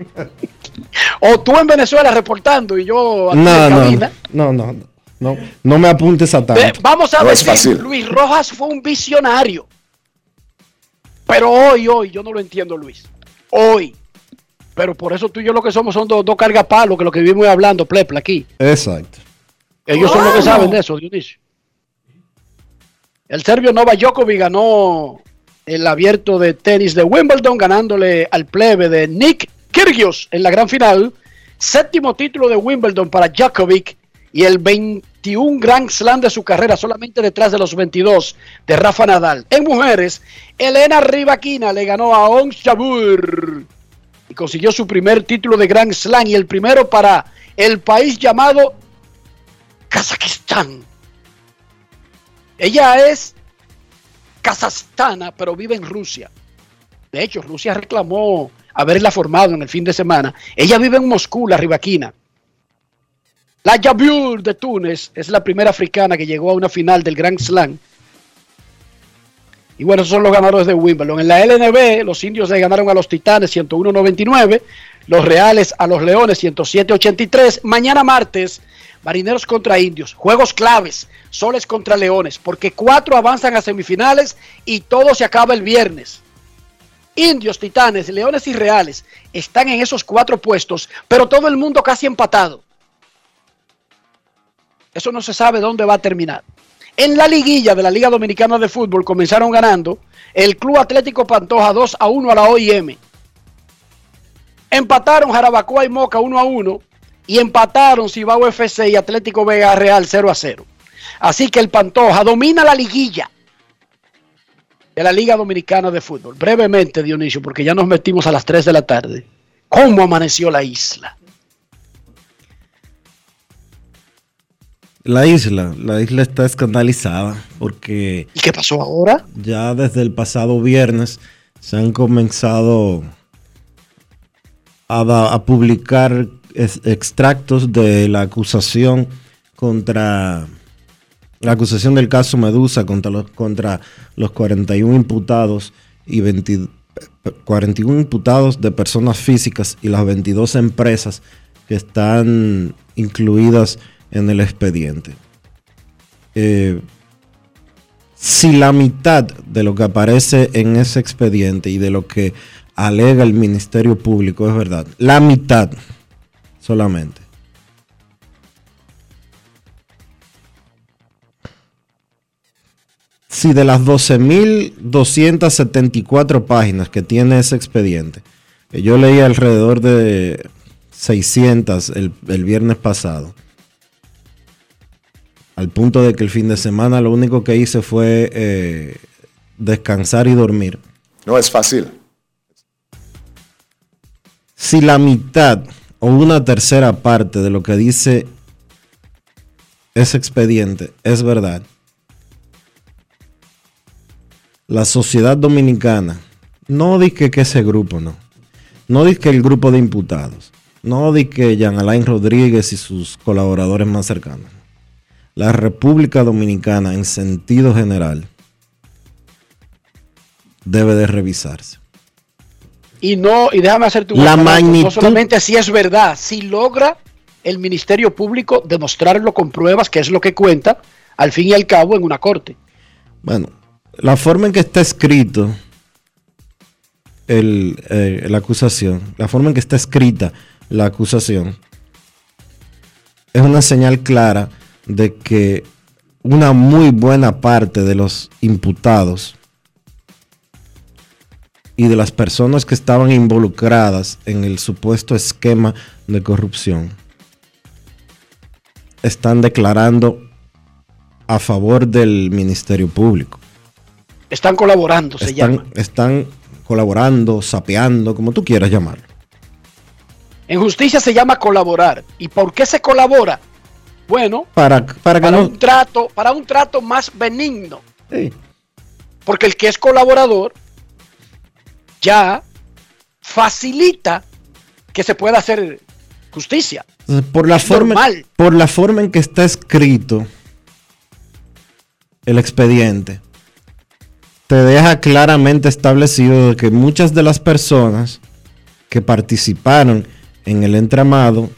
o tú en Venezuela reportando y yo aquí No, en no, cabina. no, no, no, no, no me apuntes a tanto. vamos a No decir, fácil. Luis Rojas fue un visionario. Pero hoy, hoy, yo no lo entiendo, Luis. Hoy. Pero por eso tú y yo lo que somos son dos, dos cargapalos, que lo que vivimos hablando, plepla, aquí. Exacto. Ellos son los que saben de eso, Dionisio. El serbio Novak Djokovic ganó el abierto de tenis de Wimbledon, ganándole al plebe de Nick Kyrgios en la gran final. Séptimo título de Wimbledon para Djokovic y el 21 Grand Slam de su carrera, solamente detrás de los 22 de Rafa Nadal. En mujeres, Elena Rivaquina le ganó a Ons Jabeur y consiguió su primer título de Grand Slam y el primero para el país llamado Kazajistán. Ella es kazajstana, pero vive en Rusia. De hecho, Rusia reclamó haberla formado en el fin de semana. Ella vive en Moscú, la rivaquina. La Jabur de Túnez es la primera africana que llegó a una final del Grand Slam. Y bueno, esos son los ganadores de Wimbledon. En la LNB, los indios le ganaron a los Titanes 101-99, los Reales a los Leones 107-83. Mañana martes, Marineros contra Indios. Juegos claves, Soles contra Leones, porque cuatro avanzan a semifinales y todo se acaba el viernes. Indios, Titanes, Leones y Reales están en esos cuatro puestos, pero todo el mundo casi empatado. Eso no se sabe dónde va a terminar. En la liguilla de la Liga Dominicana de Fútbol comenzaron ganando el Club Atlético Pantoja 2 a 1 a la OIM. Empataron Jarabacoa y Moca 1 a 1 y empataron Cibao FC y Atlético Vega Real 0 a 0. Así que el Pantoja domina la liguilla de la Liga Dominicana de Fútbol. Brevemente, Dionisio, porque ya nos metimos a las 3 de la tarde. ¿Cómo amaneció la isla? La isla, la isla está escandalizada porque... ¿Y qué pasó ahora? Ya desde el pasado viernes se han comenzado a, a publicar extractos de la acusación contra la acusación del caso Medusa contra los, contra los 41 imputados y 41 imputados de personas físicas y las 22 empresas que están incluidas en el expediente. Eh, si la mitad de lo que aparece en ese expediente y de lo que alega el Ministerio Público es verdad, la mitad solamente. Si de las 12.274 páginas que tiene ese expediente, que yo leí alrededor de 600 el, viernes pasado, al punto de que el fin de semana lo único que hice fue eh, descansar y dormir. No es fácil. Si la mitad o una tercera parte de lo que dice ese expediente es verdad, la sociedad dominicana, no dice que ese grupo no, no dice que el grupo de imputados, no dice que Jean Alain Rodríguez y sus colaboradores más cercanos, la República Dominicana en sentido general debe de revisarse. Y no, y déjame hacerte un la magnitud. No solamente si es verdad, si logra el Ministerio Público demostrarlo con pruebas, que es lo que cuenta, al fin y al cabo, en una corte. Bueno, la forma en que está escrito el, eh, la acusación, la forma en que está escrita la acusación, es una señal clara de que una muy buena parte de los imputados y de las personas que estaban involucradas en el supuesto esquema de corrupción están declarando a favor del Ministerio Público. Están colaborando, se llama. Están colaborando, sapeando, como tú quieras llamarlo. En justicia se llama colaborar. ¿Y por qué se colabora? Bueno, para, para, un trato, para un trato más benigno. Porque el que es colaborador ya facilita que se pueda hacer justicia. Por la, forma, por la forma en que está escrito el expediente, te deja claramente establecido que muchas de las personas que participaron en el entramado,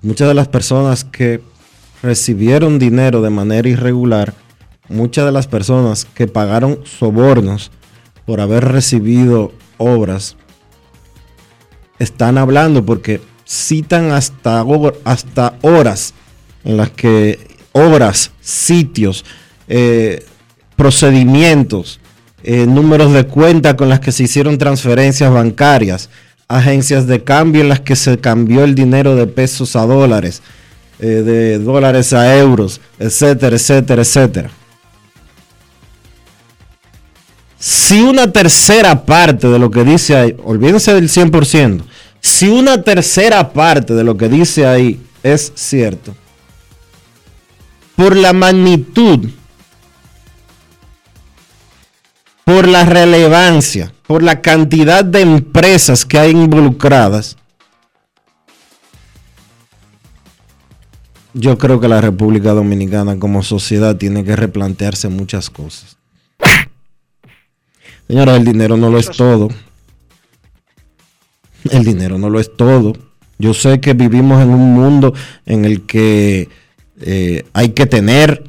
muchas de las personas que recibieron dinero de manera irregular, muchas de las personas que pagaron sobornos por haber recibido obras están hablando porque citan hasta, hasta horas en las que obras, sitios, eh, procedimientos, eh, números de cuenta con las que se hicieron transferencias bancarias, agencias de cambio en las que se cambió el dinero de pesos a dólares, eh, de dólares a euros, etcétera, etcétera, etcétera. Si una tercera parte de lo que dice ahí, olvídense del 100%, si una tercera parte de lo que dice ahí es cierto, por la magnitud, por la relevancia, por la cantidad de empresas que hay involucradas, yo creo que la República Dominicana como sociedad tiene que replantearse muchas cosas. Señora, el dinero no lo es todo. El dinero no lo es todo. Yo sé que vivimos en un mundo en el que eh, hay que tener,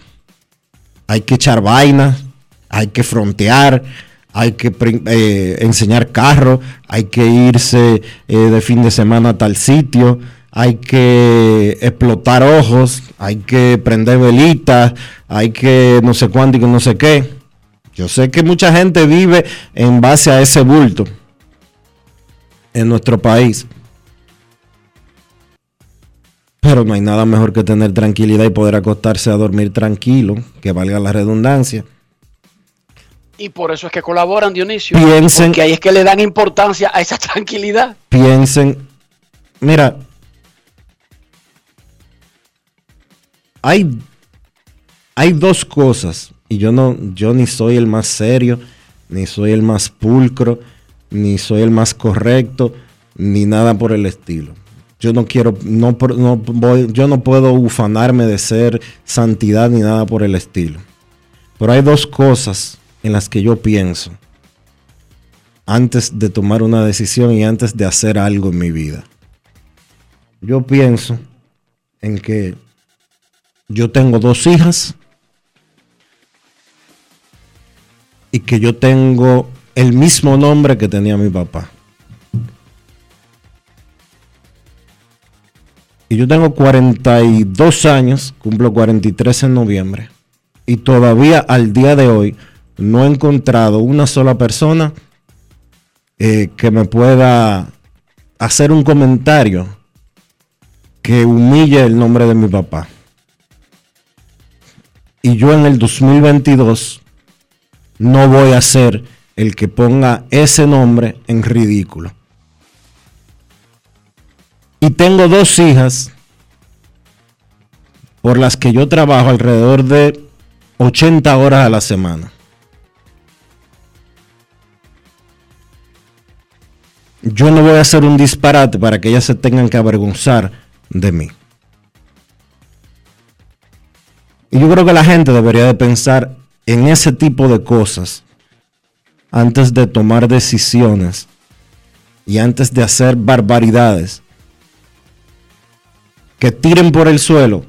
hay que echar vainas, hay que frontear, hay que eh, enseñar carro, hay que irse eh, de fin de semana a tal sitio, hay que explotar ojos, hay que prender velitas, hay que no sé cuánto y no sé qué. Yo sé que mucha gente vive en base a ese bulto. en nuestro país. Pero no hay nada mejor que tener tranquilidad y poder acostarse a dormir tranquilo, que valga la redundancia. Y por eso es que colaboran, Dionisio. Piensen- porque ahí es que le dan importancia a esa tranquilidad. Piensen, mira, hay, hay dos cosas, y yo no, yo ni soy el más serio, ni soy el más pulcro, ni soy el más correcto, ni nada por el estilo. Yo no quiero, no, no voy, yo no puedo ufanarme de ser santidad ni nada por el estilo. Pero hay dos cosas en las que yo pienso antes de tomar una decisión y antes de hacer algo en mi vida. Yo pienso en que yo tengo dos hijas y que yo tengo el mismo nombre que tenía mi papá. Y yo tengo 42 años, cumplo 43 en noviembre, y todavía al día de hoy no he encontrado una sola persona eh, que me pueda hacer un comentario que humille el nombre de mi papá. Y yo en el 2022 no voy a ser el que ponga ese nombre en ridículo. Y tengo dos hijas por las que yo trabajo alrededor de 80 horas a la semana. Yo no voy a hacer un disparate para que ellas se tengan que avergonzar de mí. Y yo creo que la gente debería de pensar en ese tipo de cosas antes de tomar decisiones y antes de hacer barbaridades que tiren por el suelo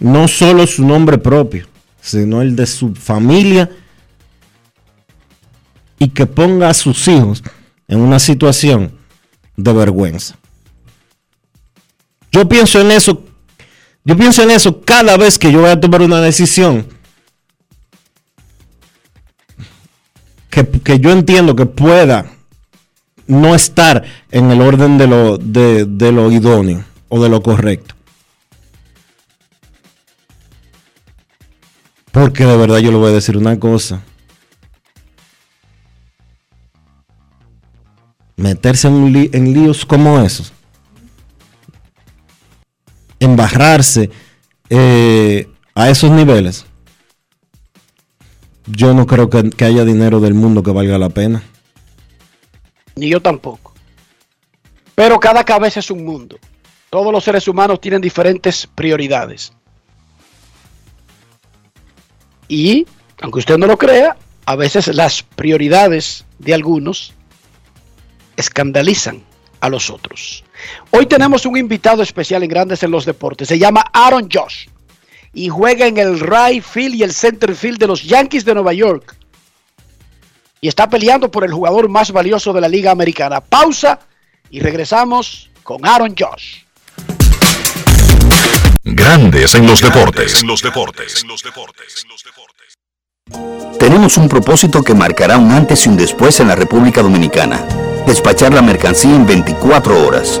no solo su nombre propio, sino el de su familia y que ponga a sus hijos en una situación de vergüenza. Yo pienso en eso, yo pienso en eso cada vez que yo voy a tomar una decisión que, que yo entiendo que pueda no estar en el orden de lo, de, lo idóneo o de lo correcto. Porque de verdad yo le voy a decir una cosa. Meterse en, li- en líos como esos. Embarrarse eh, a esos niveles. Yo no creo que, que haya dinero del mundo que valga la pena. Ni yo tampoco. Pero cada cabeza es un mundo. Todos los seres humanos tienen diferentes prioridades. Y, aunque usted no lo crea, a veces las prioridades de algunos escandalizan a los otros. Hoy tenemos un invitado especial en Grandes en los Deportes. Se llama Aaron Josh y juega en el right field y el center field de los Yankees de Nueva York. Y está peleando por el jugador más valioso de la Liga Americana. Pausa y regresamos con Aaron Josh. Grandes en los deportes. En los deportes. En los deportes. Tenemos un propósito que marcará un antes y un después en la República Dominicana. Despachar la mercancía en 24 horas.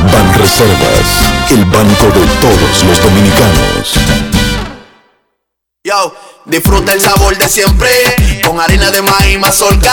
Ban Reservas, el banco de todos los dominicanos. Yo, disfruta el sabor de siempre, con harina de maíz mazorca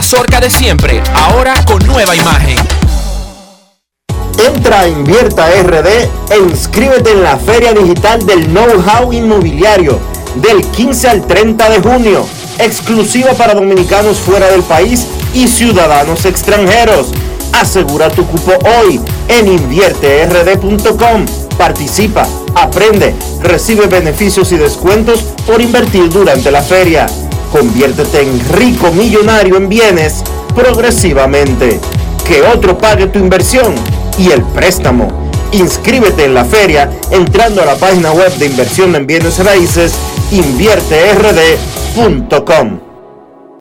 de siempre, ahora con nueva imagen. Entra a Invierta RD e inscríbete en la Feria Digital del Know-How Inmobiliario del 15 al 30 de junio, exclusiva para dominicanos fuera del país y ciudadanos extranjeros. Asegura tu cupo hoy en invierterd.com. Participa, aprende, recibe beneficios y descuentos por invertir durante la feria. Conviértete en rico millonario en bienes progresivamente. Que otro pague tu inversión y el préstamo. Inscríbete en la feria entrando a la página web de inversión en bienes raíces invierterd.com.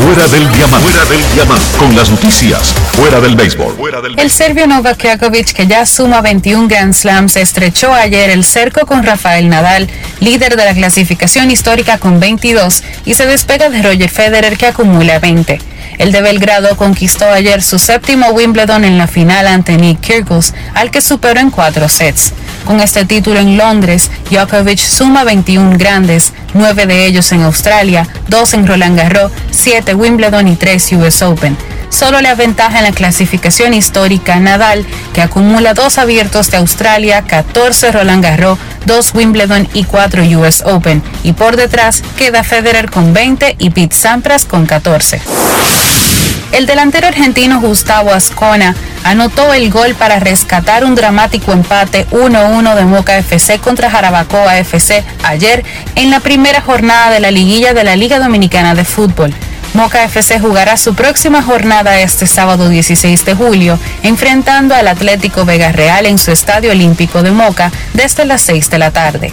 Fuera del diamante. Fuera del diamante. Con las noticias. Fuera del béisbol. Fuera del El serbio Novak Djokovic, que ya suma 21 Grand Slams, estrechó ayer el cerco con Rafael Nadal, líder de la clasificación histórica con 22, y se despega de Roger Federer, que acumula 20. El de Belgrado conquistó ayer su séptimo Wimbledon en la final ante Nick Kyrgios, al que superó en cuatro sets. Con este título en Londres, Djokovic suma 21 grandes, 9 de ellos en Australia, 2 en Roland Garros, 7 Wimbledon y 3 US Open. Solo le aventaja en la clasificación histórica Nadal, que acumula 2 abiertos de Australia, 14 Roland Garros, 2 Wimbledon y 4 US Open. Y por detrás queda Federer con 20 y Pete Sampras con 14. El delantero argentino Gustavo Ascona anotó el gol para rescatar un dramático empate 1-1 de Moca FC contra Jarabacoa FC ayer en la primera jornada de la liguilla de la Liga Dominicana de Fútbol. Moca FC jugará su próxima jornada este sábado 16 de julio, enfrentando al Atlético Vega Real en su Estadio Olímpico de Moca desde las 6 de la tarde.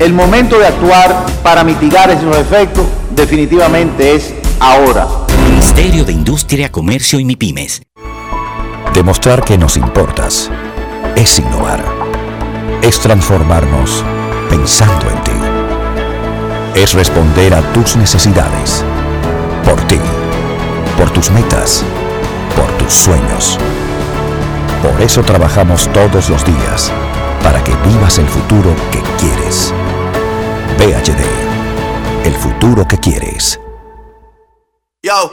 El momento de actuar para mitigar esos efectos definitivamente es ahora. Ministerio de Industria, Comercio y MIPIMES. Demostrar que nos importas es innovar. Es transformarnos pensando en ti. Es responder a tus necesidades. Por ti. Por tus metas. Por tus sueños. Por eso trabajamos todos los días. Para que vivas el futuro que quieres. PHD. El futuro que quieres. Yo,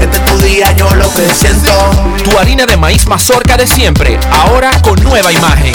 Este es tu. Tu harina de maíz mazorca de siempre, ahora con nueva imagen.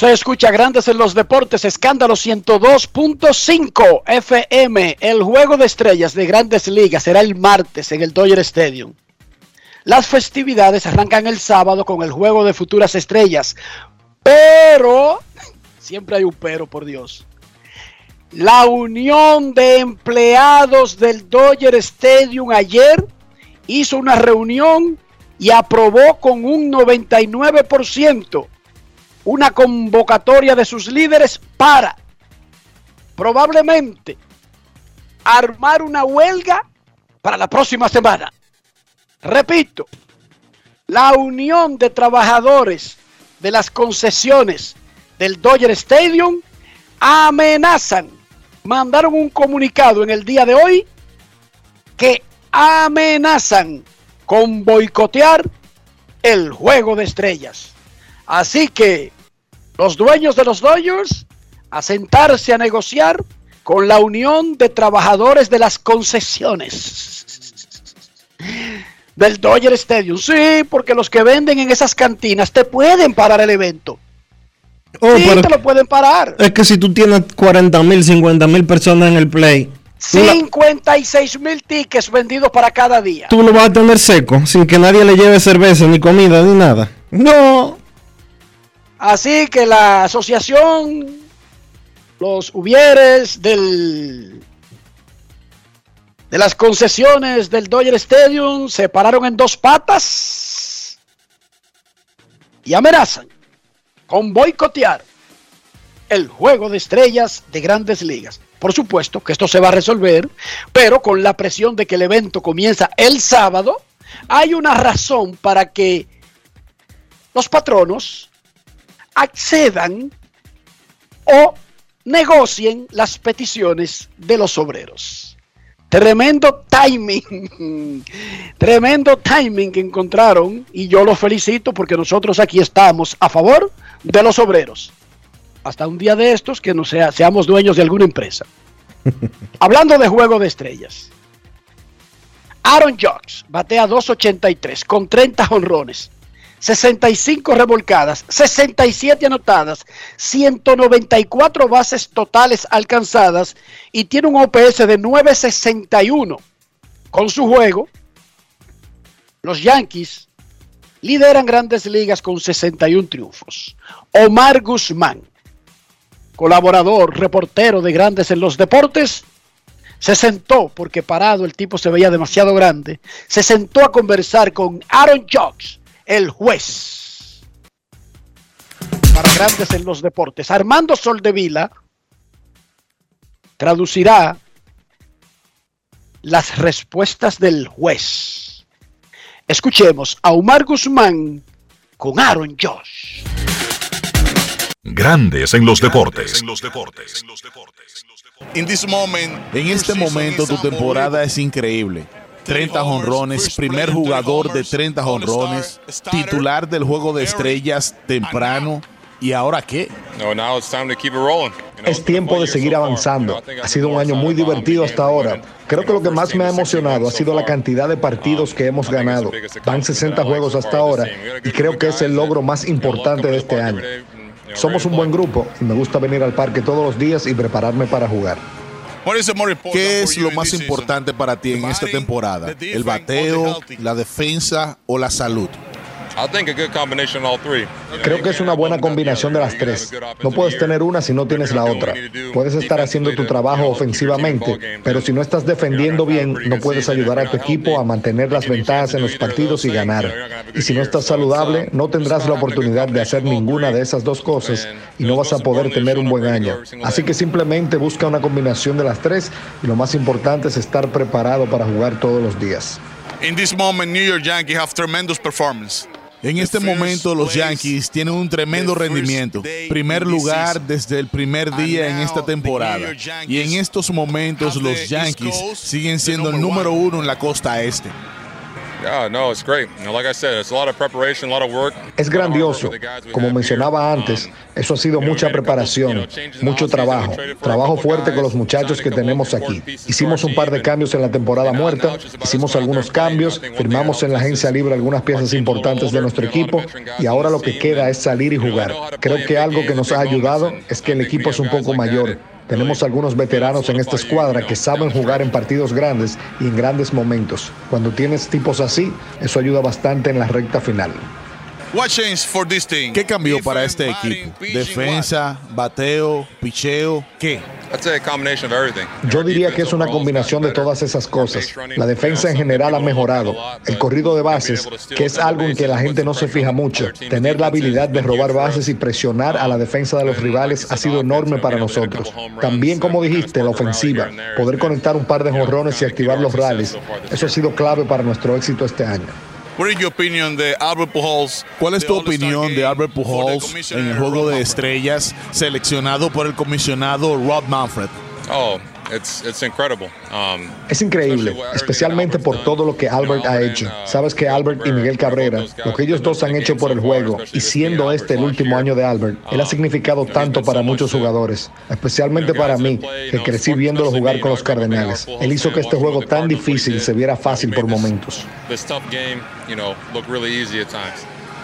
Se escucha grandes en los deportes, escándalo 102.5 FM. El juego de estrellas de grandes ligas será el martes en el Dodger Stadium. Las festividades arrancan el sábado con el juego de futuras estrellas. Pero, siempre hay un pero, por Dios. La unión de empleados del Dodger Stadium ayer hizo una reunión y aprobó con un 99% una convocatoria de sus líderes para probablemente armar una huelga para la próxima semana. Repito, la unión de trabajadores de las concesiones del Dodger Stadium amenazan, mandaron un comunicado en el día de hoy que amenazan con boicotear el juego de estrellas. Así que los dueños de los Dodgers a sentarse a negociar con la unión de trabajadores de las concesiones del Dodger Stadium. Sí, porque los que venden en esas cantinas te pueden parar el evento. Oh, sí, te lo pueden parar. es que si tú tienes 40 mil, 50 mil personas en el play, tú, la- 56 mil tickets vendidos para cada día. tú lo vas a tener seco, sin que nadie le lleve cerveza, ni comida, ni nada. No. Así que la asociación, los hubieres del de las concesiones del Dodger Stadium se pararon en dos patas y amenazan con boicotear el juego de estrellas de grandes ligas. Por supuesto que esto se va a resolver, pero con la presión de que el evento comienza el sábado, hay una razón para que los patronos accedan o negocien las peticiones de los obreros. Tremendo timing, tremendo timing que encontraron y yo los felicito porque nosotros aquí estamos a favor de los obreros. Hasta un día de estos que no sea, seamos dueños de alguna empresa. Hablando de juego de estrellas. Aaron Judge batea 2.83 con 30 honrones, 65 revolcadas, 67 anotadas, 194 bases totales alcanzadas y tiene un OPS de 9.61. Con su juego, los Yankees lideran grandes ligas con 61 triunfos. Omar Guzmán, colaborador, reportero de Grandes en los Deportes, se sentó, porque parado el tipo se veía demasiado grande, se sentó a conversar con Aaron Judge, el juez para Grandes en los Deportes. Armando Soldevila traducirá las respuestas del juez. Escuchemos a Omar Guzmán con Aaron Josh. Grandes en los deportes. En este momento tu temporada es increíble. 30 jonrones, primer jugador de 30 jonrones, titular del juego de estrellas temprano. ¿Y ahora qué? Es tiempo de seguir avanzando. Ha sido un año muy divertido hasta ahora. Creo que lo que más me ha emocionado ha sido la cantidad de partidos que hemos ganado. Van 60 juegos hasta ahora y creo que es el logro más importante de este año. Somos un buen grupo y me gusta venir al parque todos los días y prepararme para jugar. ¿Qué es lo más importante para ti en esta temporada? ¿El bateo, la defensa o la salud? Creo que es una buena combinación de las tres. No puedes tener una si no tienes la otra. Puedes estar haciendo tu trabajo ofensivamente, pero si no estás defendiendo bien, no puedes ayudar a tu equipo a mantener las ventajas en los partidos y ganar. Y si no estás saludable, no tendrás la oportunidad de hacer ninguna de esas dos cosas y no vas a poder tener un buen año. Así que simplemente busca una combinación de las tres y lo más importante es estar preparado para jugar todos los días. In this moment, New York Yankees have tremendous performance. En este momento los Yankees tienen un tremendo rendimiento. Primer lugar desde el primer día en esta temporada. Y en estos momentos los Yankees siguen siendo el número uno en la costa este. Es grandioso. Como mencionaba antes, eso ha sido mucha preparación, mucho trabajo, trabajo fuerte con los muchachos que tenemos aquí. Hicimos un par de cambios en la temporada muerta, hicimos algunos cambios, firmamos en la agencia libre algunas piezas importantes de nuestro equipo y ahora lo que queda es salir y jugar. Creo que algo que nos ha ayudado es que el equipo es un poco mayor tenemos algunos veteranos en esta escuadra que saben jugar en partidos grandes y en grandes momentos. Cuando tienes tipos así, eso ayuda bastante en la recta final. ¿Qué cambió para este equipo? ¿Defensa, bateo, picheo? ¿Qué? Yo diría que es una combinación de todas esas cosas. La defensa en general ha mejorado. El corrido de bases, que es algo en que la gente no se fija mucho. Tener la habilidad de robar bases y presionar a la defensa de los rivales ha sido enorme para nosotros. También, como dijiste, la ofensiva. Poder conectar un par de jorrones y activar los rallies. Eso ha sido clave para nuestro éxito este año. ¿Cuál es tu opinión de Albert Pujols en el juego de estrellas seleccionado por el comisionado Rob Manfred? Oh, es increíble, especialmente por todo lo que Albert ha hecho. Sabes que Albert y Miguel Cabrera, lo que ellos dos han hecho por el juego, y siendo este el último año de Albert, él ha significado tanto para muchos jugadores, especialmente para mí, que crecí viéndolo jugar con los Cardenales. Él hizo que este juego tan difícil se viera fácil por momentos.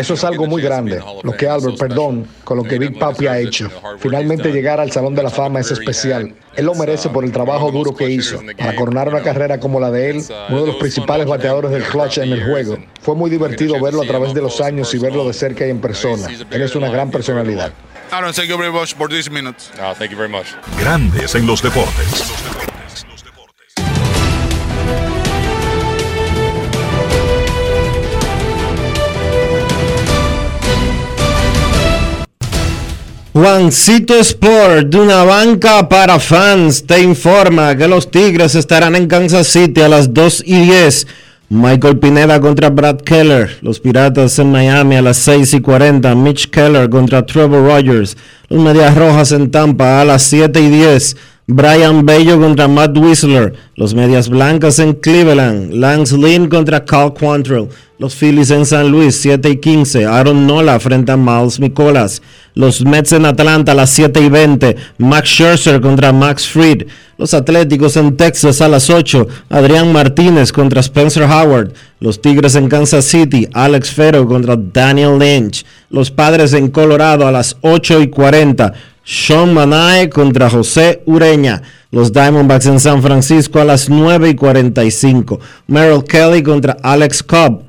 Eso es algo muy grande. Lo que Albert, perdón, con lo que Big Papi ha hecho. Finalmente llegar al Salón de la Fama es especial. Él lo merece por el trabajo duro que hizo. Para coronar una carrera como la de él, uno de los principales bateadores del clutch en el juego. Fue muy divertido verlo a través de los años y verlo de cerca y en persona. Él es una gran personalidad. Aaron, thank you very much for thank you very much. Grandes en los deportes. Juancito Sport, de una banca para fans, te informa que los Tigres estarán en Kansas City a las 2 y 10. Michael Pineda contra Brad Keller. Los Piratas en Miami a las 6 y 40. Mitch Keller contra Trevor Rogers. Los Medias Rojas en Tampa a las 7 y 10. Brian Bello contra Matt Whistler. Los Medias Blancas en Cleveland. Lance Lynn contra Cal Quantrill. Los Phillies en San Luis, 7 y 15. Aaron Nola frente a Miles Nicolas. Los Mets en Atlanta a las 7 y 20. Max Scherzer contra Max Fried. Los Atléticos en Texas a las 8. Adrián Martínez contra Spencer Howard. Los Tigres en Kansas City. Alex Fero contra Daniel Lynch. Los Padres en Colorado a las 8 y 40. Sean Manae contra José Ureña. Los Diamondbacks en San Francisco a las 9 y 45. Merrill Kelly contra Alex Cobb.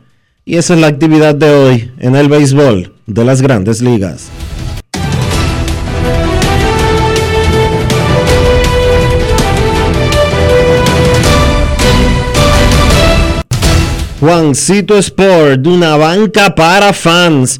Y esa es la actividad de hoy en el béisbol de las grandes ligas. Juancito Sport, una banca para fans,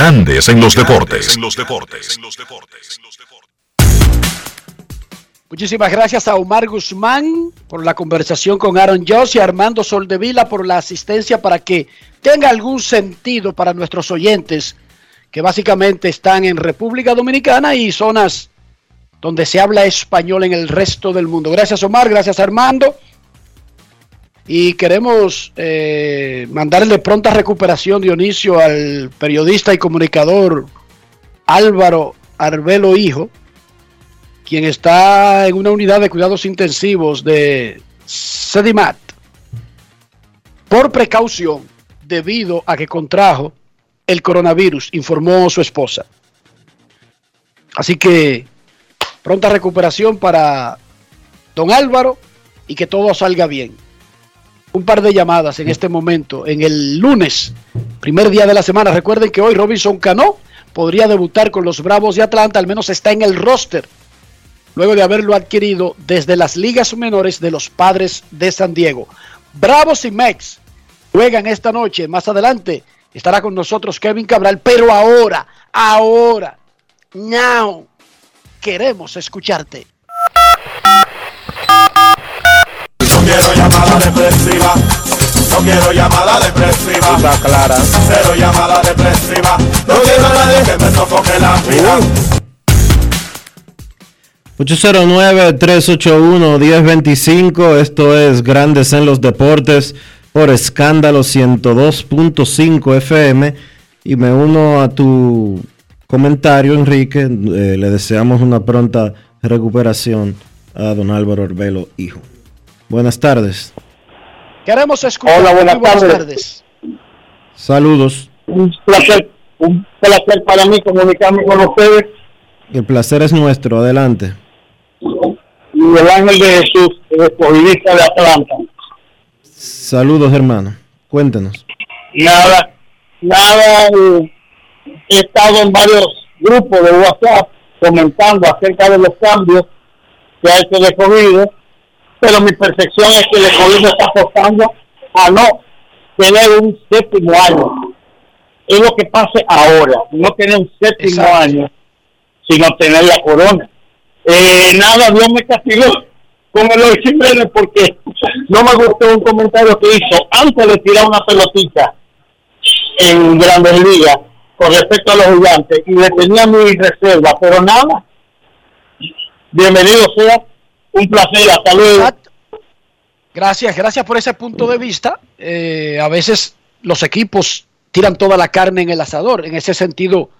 Grandes en los deportes. Muchísimas gracias a Omar Guzmán por la conversación con Aaron Joss y a Armando Soldevila por la asistencia para que tenga algún sentido para nuestros oyentes que básicamente están en República Dominicana y zonas donde se habla español en el resto del mundo. Gracias Omar, gracias Armando. Y queremos eh, mandarle pronta recuperación, Dionisio, al periodista y comunicador Álvaro Arbelo Hijo, quien está en una unidad de cuidados intensivos de Sedimat, por precaución, debido a que contrajo el coronavirus, informó su esposa. Así que pronta recuperación para don Álvaro y que todo salga bien un par de llamadas en este momento, en el lunes, primer día de la semana. Recuerden que hoy Robinson Cano podría debutar con los Bravos de Atlanta, al menos está en el roster, luego de haberlo adquirido desde las ligas menores de los Padres de San Diego. Bravos y Mex juegan esta noche, más adelante estará con nosotros Kevin Cabral, pero ahora, ahora, now, queremos escucharte. Depresiva. No quiero llamada depresiva. Está clara. Cero llamada depresiva. No quiero a nadie que me sofoque la vida. 809-381-1025, esto es Grandes en los Deportes por escándalo 102.5 FM y me uno a tu comentario Enrique, eh, le deseamos una pronta recuperación a don Álvaro Arbelo, hijo. Buenas tardes. Queremos escuchar. Hola, buenas, tardes. Saludos. Un placer, un placer para mí comunicarme con ustedes. El placer es nuestro, adelante. Y el ángel de Jesús, el escogidista de Atlanta. Saludos, hermano. Cuéntenos. Nada, nada, eh, he estado en varios grupos de WhatsApp comentando acerca de los cambios que hay que escogido pero mi percepción es que el escogido está apostando a no tener un séptimo año. Es lo que pase ahora, no tener un séptimo año, sino tener la corona. Eh, nada, Dios me castigó con el Jiménez porque no me gustó un comentario que hizo antes de tirar una pelotita en Grandes Ligas con respecto a los gigantes y le tenía mi reserva, pero nada. Bienvenido sea un placer, hasta luego. Gracias, gracias por ese punto de vista. Eh, a veces los equipos tiran toda la carne en el asador. En ese sentido,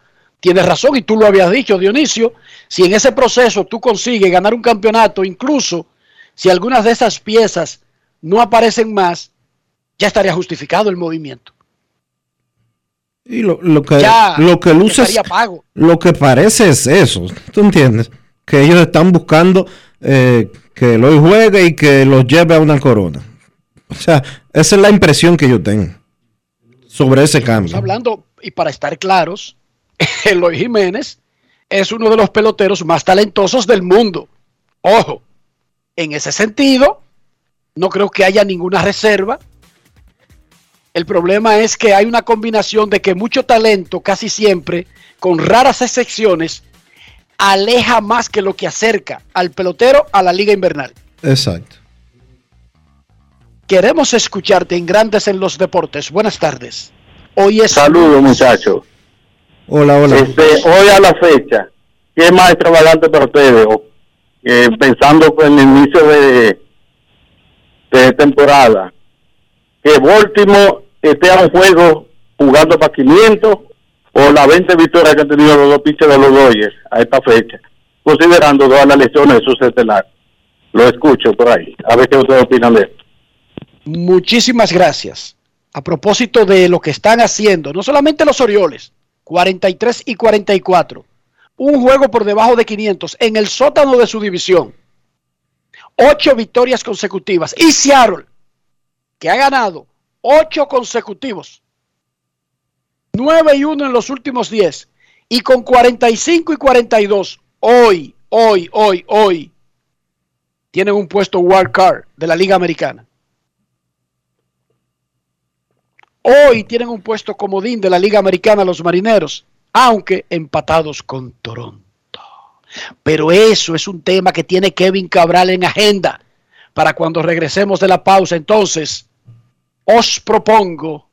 tienes razón y tú lo habías dicho, Dionisio. Si en ese proceso tú consigues ganar un campeonato, incluso si algunas de esas piezas no aparecen más, ya estaría justificado el movimiento. Y lo, que, lo que luce, lo que parece es eso, ¿tú entiendes? Que ellos están buscando eh, que lo juegue y que los lleve a una corona. O sea, esa es la impresión que yo tengo sobre ese cambio. hablando, y para estar claros, Eloy Jiménez es uno de los peloteros más talentosos del mundo. Ojo, en ese sentido, no creo que haya ninguna reserva. El problema es que hay una combinación de que mucho talento, casi siempre, con raras excepciones, aleja más que lo que acerca al pelotero a la liga invernal. Exacto. Queremos escucharte en Grandes en los Deportes. Buenas tardes. Hoy es. Saludos, muchachos. Hola, hola. Este, hoy a la fecha, ¿qué más extravagante para ustedes? Eh, pensando en el inicio de, de temporada, que Baltimore esté a un juego jugando para 500 o las 20 victorias que han tenido los dos pitchers de los Dodgers a esta fecha, considerando todas las lesiones de su centenar. Lo escucho por ahí. A ver qué ustedes opinan de esto. Muchísimas gracias. A propósito de lo que están haciendo, no solamente los Orioles, 43 y 44, un juego por debajo de 500 en el sótano de su división. Ocho victorias consecutivas. Y Seattle, que ha ganado ocho consecutivos. 9 y 1 en los últimos 10. Y con 45 y 42, hoy, hoy, hoy, hoy, tienen un puesto wild card de la Liga Americana. Hoy tienen un puesto comodín de la Liga Americana los marineros, aunque empatados con Toronto. Pero eso es un tema que tiene Kevin Cabral en agenda para cuando regresemos de la pausa. Entonces, os propongo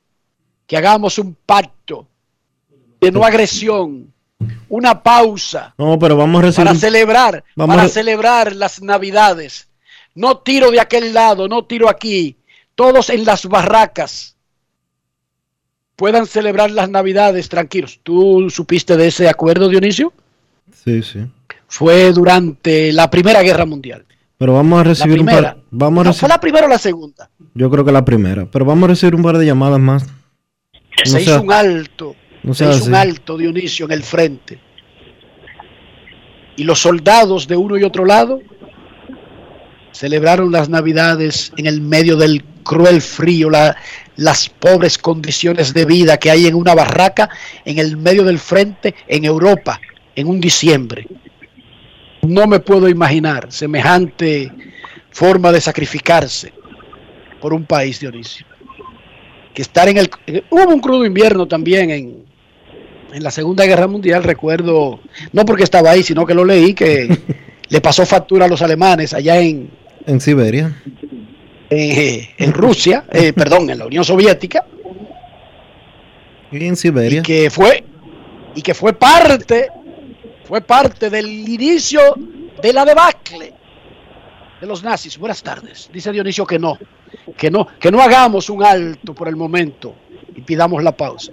que hagamos un pacto de no agresión, una pausa. No, pero vamos a recibir... Para celebrar, para celebrar las Navidades. No tiro de aquel lado, no tiro aquí. Todos en las barracas puedan celebrar las Navidades tranquilos. ¿Tú supiste de ese acuerdo, Dionisio? Sí, sí. Fue durante la Primera Guerra Mundial. Pero vamos a recibir un par. Vamos a ¿Fue la primera o la segunda? Yo creo que la primera. Pero vamos a recibir un par de llamadas más. Se hizo un alto. se hizo un alto, Dionisio, en el frente. Y los soldados de uno y otro lado celebraron las Navidades en el medio del cruel frío, las pobres condiciones de vida que hay en una barraca en el medio del frente en Europa en un diciembre. No me puedo imaginar semejante forma de sacrificarse por un país, Dionisio. Que estar en el... Hubo un crudo invierno también en, en la Segunda Guerra Mundial, recuerdo, no porque estaba ahí, sino que lo leí, que le pasó factura a los alemanes allá en... En Siberia. Eh, en Rusia, eh, perdón, en la Unión Soviética. Y en Siberia. Y que fue, y que fue parte fue parte del inicio de la debacle de los nazis. Buenas tardes. Dice Dionisio que no, que no, que no hagamos un alto por el momento y pidamos la pausa.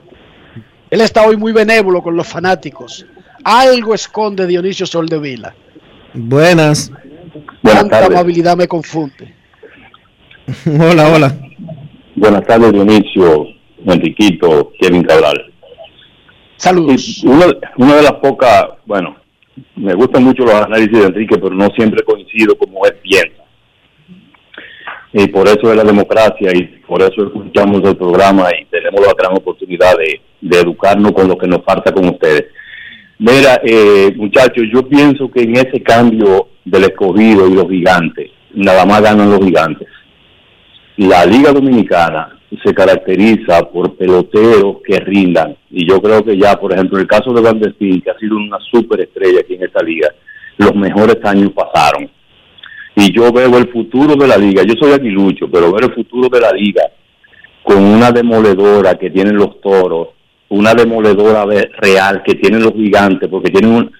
Él está hoy muy benévolo con los fanáticos. Algo esconde Dionisio Soldevila. Buenas. Buenas Tanta amabilidad me confunde. hola, hola. Buenas tardes, Dionisio, Enriquito, Kevin Cabral. Saludos. Una, de las pocas, bueno, me gustan mucho los análisis de Enrique, pero no siempre coincido como él piensa. Y por eso es la democracia y por eso escuchamos el programa y tenemos la gran oportunidad de, educarnos con lo que nos falta con ustedes. Mira, eh, muchachos, yo pienso que en ese cambio del escogido y los gigantes, nada más ganan los gigantes. La Liga Dominicana se caracteriza por peloteros que rindan. Y yo creo que ya, por ejemplo, el caso de Van que ha sido una superestrella aquí en esta liga, los mejores años pasaron. Y yo veo el futuro de la liga. Yo soy aguilucho, pero veo el futuro de la liga con una demoledora que tienen los toros, una demoledora real que tienen los gigantes, porque tienen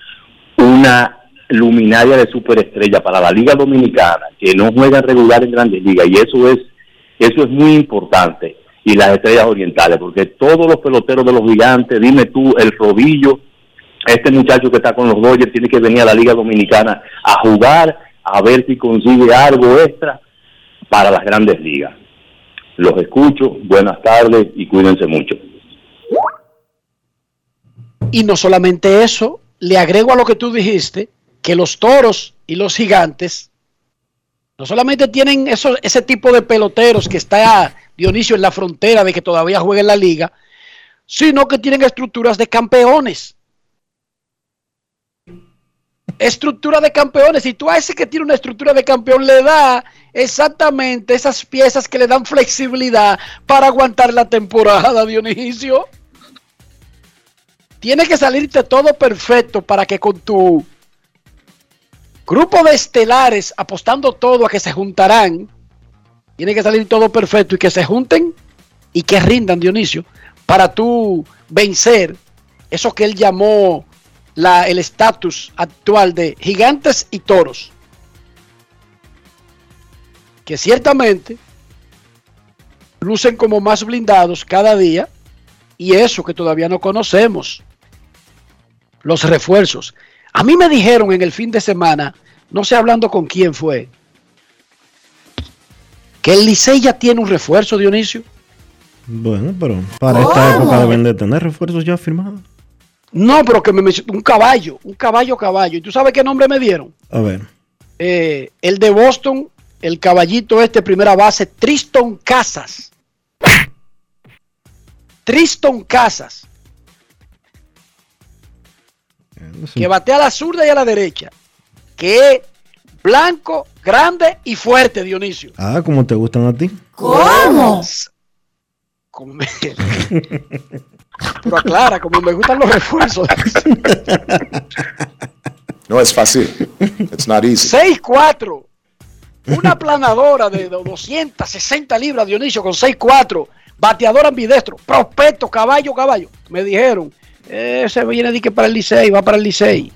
una luminaria de superestrella para la liga dominicana, que no juegan regular en grandes ligas. Y eso es eso es muy importante. Y las estrellas orientales, porque todos los peloteros de los gigantes, dime tú, el rodillo, este muchacho que está con los Dodgers tiene que venir a la Liga Dominicana a jugar, a ver si consigue algo extra para las grandes ligas. Los escucho, buenas tardes y cuídense mucho. Y no solamente eso, le agrego a lo que tú dijiste, que los toros y los gigantes no solamente tienen eso, ese tipo de peloteros que está Dionisio en la frontera de que todavía juega en la liga, sino que tienen estructuras de campeones. Estructura de campeones. Y tú a ese que tiene una estructura de campeón le da exactamente esas piezas que le dan flexibilidad para aguantar la temporada, Dionisio. Tiene que salirte todo perfecto para que con tu Grupo de estelares apostando todo a que se juntarán. Tiene que salir todo perfecto y que se junten y que rindan, Dionisio, para tú vencer eso que él llamó la, el estatus actual de gigantes y toros. Que ciertamente lucen como más blindados cada día y eso que todavía no conocemos. Los refuerzos. A mí me dijeron en el fin de semana, no sé hablando con quién fue, que el Licey ya tiene un refuerzo, Dionisio. Bueno, pero para esta época deben de tener refuerzos ya firmados. No, pero que me un caballo, un caballo caballo. ¿Y tú sabes qué nombre me dieron? A ver. Eh, el de Boston, el caballito este, primera base, Triston Casas. Triston Casas. Que batea a la zurda y a la derecha. Que es blanco, grande y fuerte, Dionisio. Ah, ¿cómo te gustan a ti? ¿Cómo? Como me... Pero aclara, como me gustan los refuerzos. No es fácil. It's not easy. 6'4. Una planadora de 260 libras, Dionisio, con 6'4. Bateador ambidestro. Prospecto, caballo, caballo. Me dijeron, ese viene de que para el Licey, va para el Licey.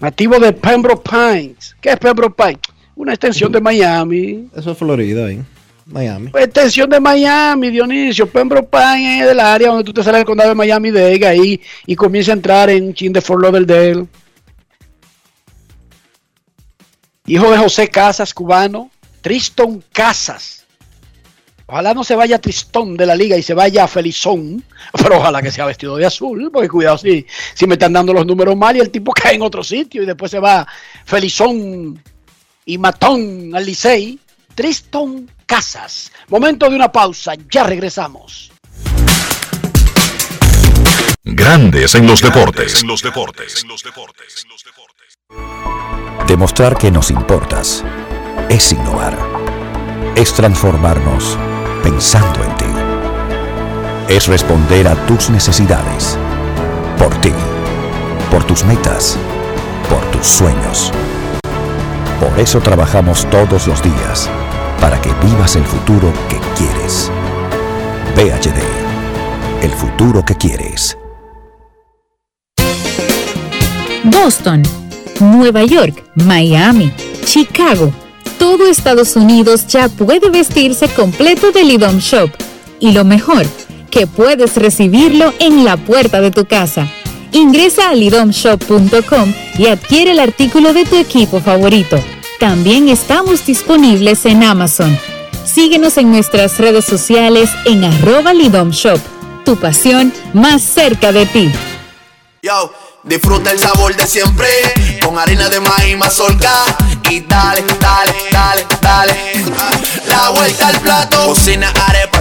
Nativo de Pembroke Pines. ¿Qué es Pembroke Pines? Una extensión de Miami. Eso es Florida, ahí. Miami. Pues, extensión de Miami, Dionisio. Pembroke Pines es del área donde tú te sales del condado de Miami Dade ahí y comienza a entrar en chin de Fort Lauderdale. Hijo de José Casas, cubano. Triston Casas. Ojalá no se vaya Tristón de la liga y se vaya Felizón, pero ojalá que sea vestido de azul, porque cuidado si, si me están dando los números mal y el tipo cae en otro sitio y después se va Felizón y Matón al Licey. Triston Casas. Momento de una pausa, ya regresamos. Grandes en los deportes. En los deportes. Demostrar que nos importas es innovar. Es transformarnos pensando en ti. Es responder a tus necesidades. Por ti. Por tus metas. Por tus sueños. Por eso trabajamos todos los días. Para que vivas el futuro que quieres. VHD. El futuro que quieres. Boston, Nueva York, Miami, Chicago. Todo Estados Unidos ya puede vestirse completo del IDOM Shop. Y lo mejor, que puedes recibirlo en la puerta de tu casa. Ingresa a lidomshop.com y adquiere el artículo de tu equipo favorito. También estamos disponibles en Amazon. Síguenos en nuestras redes sociales en arroba lidomshop. Tu pasión más cerca de ti. Yo, disfruta el sabor de siempre con harina de maíz mazorca y dale, dale, dale, dale. La vuelta al plato, cocina arepa,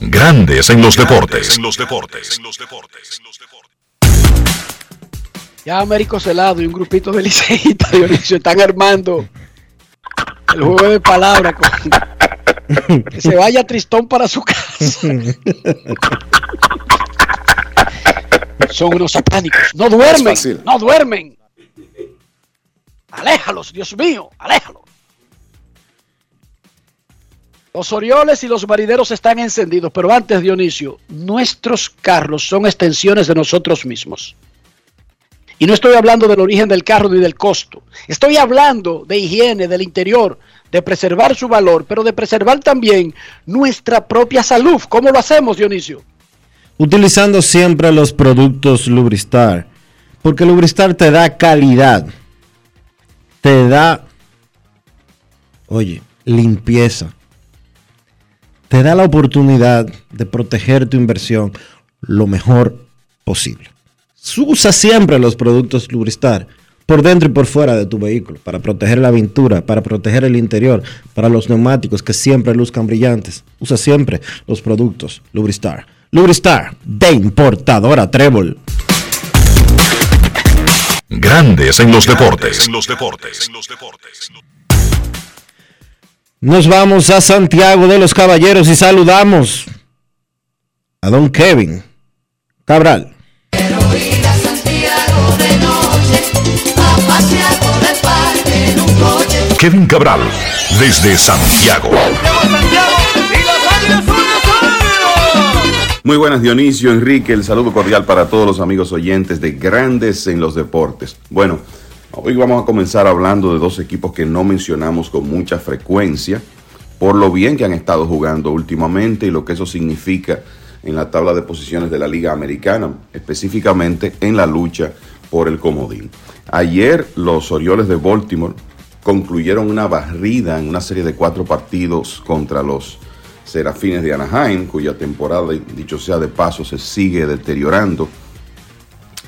Grandes en los deportes. En los deportes. Ya Américo Celado y un grupito de liceístas Dionisio están armando el juego de palabras con que se vaya Tristón para su casa. Son unos satánicos. No duermen. No duermen. Aléjalos, Dios mío, aléjalos. Los Orioles y los marineros están encendidos, pero antes, Dionisio, nuestros carros son extensiones de nosotros mismos. Y no estoy hablando del origen del carro ni del costo. Estoy hablando de higiene, del interior, de preservar su valor, pero de preservar también nuestra propia salud. ¿Cómo lo hacemos, Dionisio? Utilizando siempre los productos Lubristar. Porque Lubristar te da calidad. Te da, oye, limpieza. Te da la oportunidad de proteger tu inversión lo mejor posible. Usa siempre los productos Lubristar por dentro y por fuera de tu vehículo para proteger la pintura, para proteger el interior, para los neumáticos que siempre luzcan brillantes. Usa siempre los productos Lubristar. Lubristar de importadora Trébol. Grandes en los deportes. En los deportes. Nos vamos a Santiago de los Caballeros y saludamos a don Kevin Cabral. Kevin Cabral, desde Santiago. Muy buenas Dionisio, Enrique, el saludo cordial para todos los amigos oyentes de Grandes en los Deportes. Bueno, hoy vamos a comenzar hablando de dos equipos que no mencionamos con mucha frecuencia, por lo bien que han estado jugando últimamente y lo que eso significa en la tabla de posiciones de la Liga Americana, específicamente en la lucha por el comodín. Ayer los Orioles de Baltimore concluyeron una barrida en una serie de cuatro partidos contra los Serafines de Anaheim, cuya temporada, dicho sea de paso, se sigue deteriorando.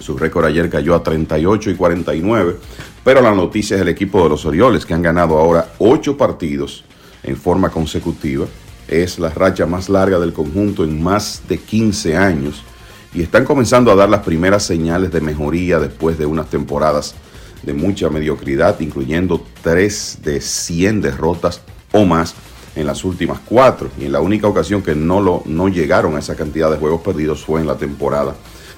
Su récord ayer cayó a 38 y 49, pero la noticia es el equipo de los Orioles, que han ganado ahora ocho partidos en forma consecutiva. Es la racha más larga del conjunto en más de 15 años y están comenzando a dar las primeras señales de mejoría después de unas temporadas de mucha mediocridad, incluyendo tres de 100 derrotas o más en las últimas cuatro. Y en la única ocasión que no, lo, no llegaron a esa cantidad de juegos perdidos fue en la temporada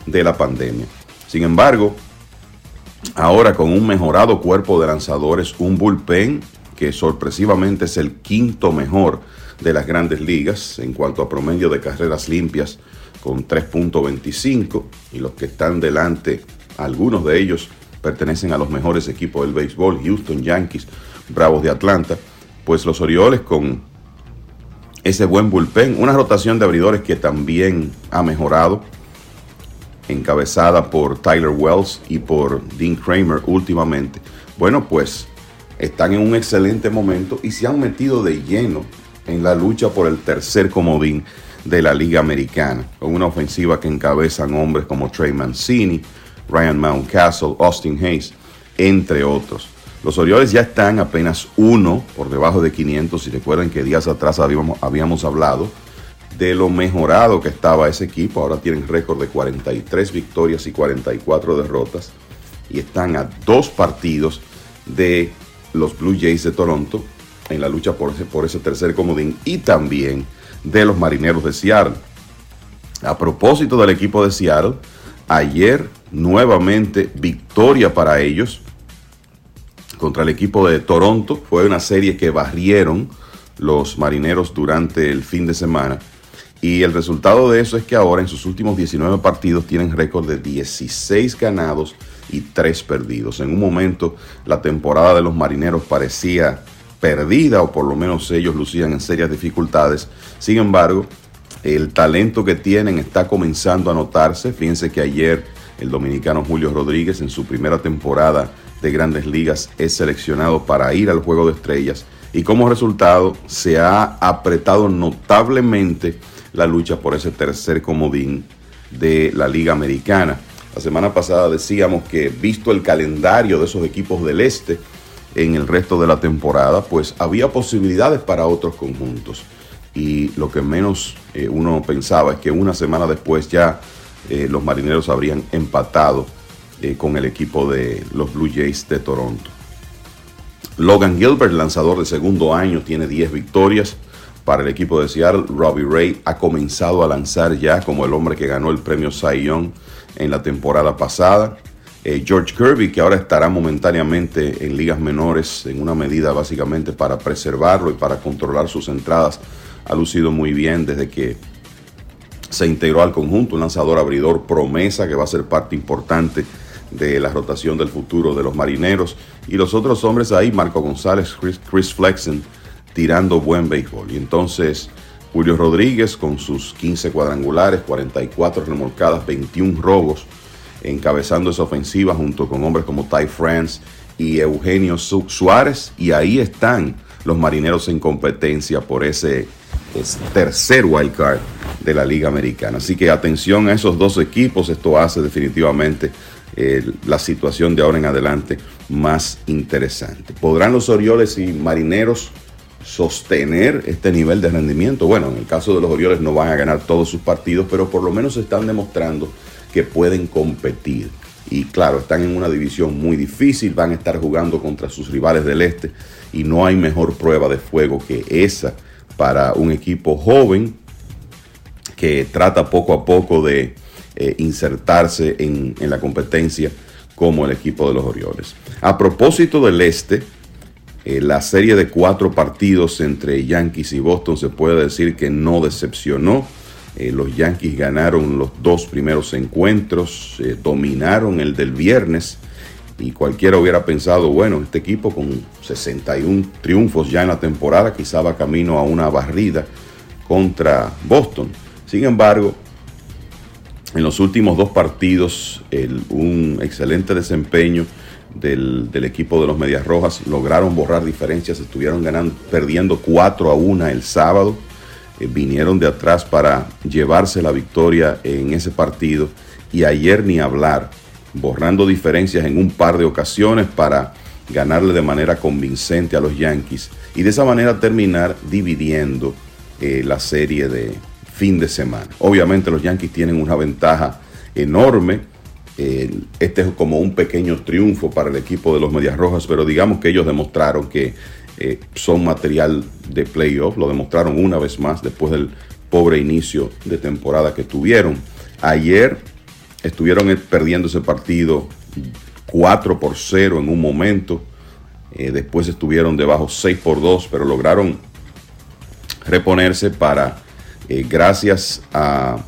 de la pandemia. Sin embargo, ahora con un mejorado cuerpo de lanzadores, un bullpen que sorpresivamente es el quinto mejor de las grandes ligas en cuanto a promedio de carreras limpias con 3.25 y los que están delante, algunos de ellos pertenecen a los mejores equipos del béisbol, Houston Yankees, Bravos de Atlanta, pues los Orioles con ese buen bullpen, una rotación de abridores que también ha mejorado, encabezada por Tyler Wells y por Dean Kramer últimamente. Bueno, pues están en un excelente momento y se han metido de lleno en la lucha por el tercer comodín de la Liga Americana, con una ofensiva que encabezan hombres como Trey Mancini, Ryan Mountcastle, Austin Hayes, entre otros. Los Orioles ya están apenas uno por debajo de 500. Si recuerdan que días atrás habíamos, habíamos hablado de lo mejorado que estaba ese equipo. Ahora tienen récord de 43 victorias y 44 derrotas. Y están a dos partidos de los Blue Jays de Toronto en la lucha por ese, por ese tercer comodín. Y también de los Marineros de Seattle. A propósito del equipo de Seattle, ayer nuevamente victoria para ellos contra el equipo de Toronto. Fue una serie que barrieron los marineros durante el fin de semana. Y el resultado de eso es que ahora en sus últimos 19 partidos tienen récord de 16 ganados y 3 perdidos. En un momento la temporada de los marineros parecía perdida o por lo menos ellos lucían en serias dificultades. Sin embargo, el talento que tienen está comenzando a notarse. Fíjense que ayer el dominicano Julio Rodríguez en su primera temporada de grandes ligas es seleccionado para ir al Juego de Estrellas y como resultado se ha apretado notablemente la lucha por ese tercer comodín de la Liga Americana. La semana pasada decíamos que visto el calendario de esos equipos del este, en el resto de la temporada, pues había posibilidades para otros conjuntos. Y lo que menos eh, uno pensaba es que una semana después ya eh, los marineros habrían empatado eh, con el equipo de los Blue Jays de Toronto. Logan Gilbert, lanzador de segundo año, tiene 10 victorias para el equipo de Seattle. Robbie Ray ha comenzado a lanzar ya como el hombre que ganó el premio Cy Young en la temporada pasada. Eh, George Kirby, que ahora estará momentáneamente en ligas menores, en una medida básicamente para preservarlo y para controlar sus entradas, ha lucido muy bien desde que se integró al conjunto, un lanzador abridor promesa que va a ser parte importante de la rotación del futuro de los marineros. Y los otros hombres ahí, Marco González, Chris, Chris Flexen, tirando buen béisbol. Y entonces Julio Rodríguez con sus 15 cuadrangulares, 44 remolcadas, 21 robos encabezando esa ofensiva junto con hombres como Ty France y Eugenio Suárez. Y ahí están los marineros en competencia por ese, tercer wild card de la Liga Americana. Así que atención a esos dos equipos. Esto hace definitivamente eh, la situación de ahora en adelante más interesante. ¿Podrán los Orioles y Marineros sostener este nivel de rendimiento? Bueno, en el caso de los Orioles no van a ganar todos sus partidos, pero por lo menos están demostrando que pueden competir. Y claro, están en una división muy difícil, van a estar jugando contra sus rivales del este y no hay mejor prueba de fuego que esa para un equipo joven que trata poco a poco de eh, insertarse en, en la competencia como el equipo de los Orioles. A propósito del este, eh, la serie de cuatro partidos entre Yankees y Boston se puede decir que no decepcionó Eh, los Yankees ganaron los dos primeros encuentros, eh, dominaron el del viernes y cualquiera hubiera pensado, bueno, este equipo con 61 triunfos ya en la temporada quizá va camino a una barrida contra Boston. Sin embargo, en los últimos dos partidos, un excelente desempeño del, equipo de los Medias Rojas. Lograron borrar diferencias, estuvieron ganando, perdiendo 4 a 1 el sábado. Eh, vinieron de atrás para llevarse la victoria en ese partido. Y ayer ni hablar, borrando diferencias en un par de ocasiones para ganarle de manera convincente a los Yankees. Y de esa manera terminar dividiendo eh, la serie de fin de semana. Obviamente los Yankees tienen una ventaja enorme. Este es como un pequeño triunfo para el equipo de los Medias Rojas, pero digamos que ellos demostraron que eh, son material de playoff, lo demostraron una vez más después del pobre inicio de temporada que tuvieron. Ayer estuvieron perdiendo ese partido 4 por 0 en un momento, Eh, después estuvieron debajo 6 por 2, pero lograron reponerse para, eh, gracias a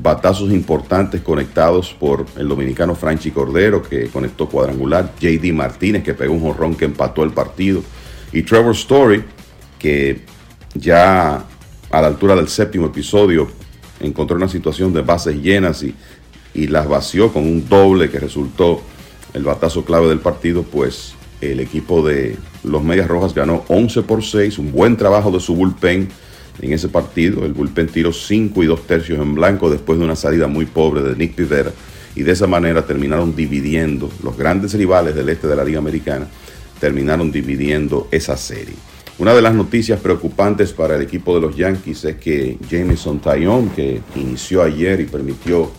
batazos importantes conectados por el dominicano Franchi Cordero, que conectó cuadrangular, JD Martínez, que pegó un jorrón que empató el partido, y Trevor Story, que ya a la altura del séptimo episodio encontró una situación de bases llenas y, y las vació con un doble que resultó el batazo clave del partido, pues el equipo de los Medias Rojas ganó 11 por 6, un buen trabajo de su bullpen en ese partido. El bullpen tiró 5 y 2 tercios en blanco después de una salida muy pobre de Nick Pivera y de esa manera terminaron dividiendo los grandes rivales del este de la Liga Americana, terminaron dividiendo esa serie. Una de las noticias preocupantes para el equipo de los Yankees es que Jameson Taillon, que inició ayer y permitió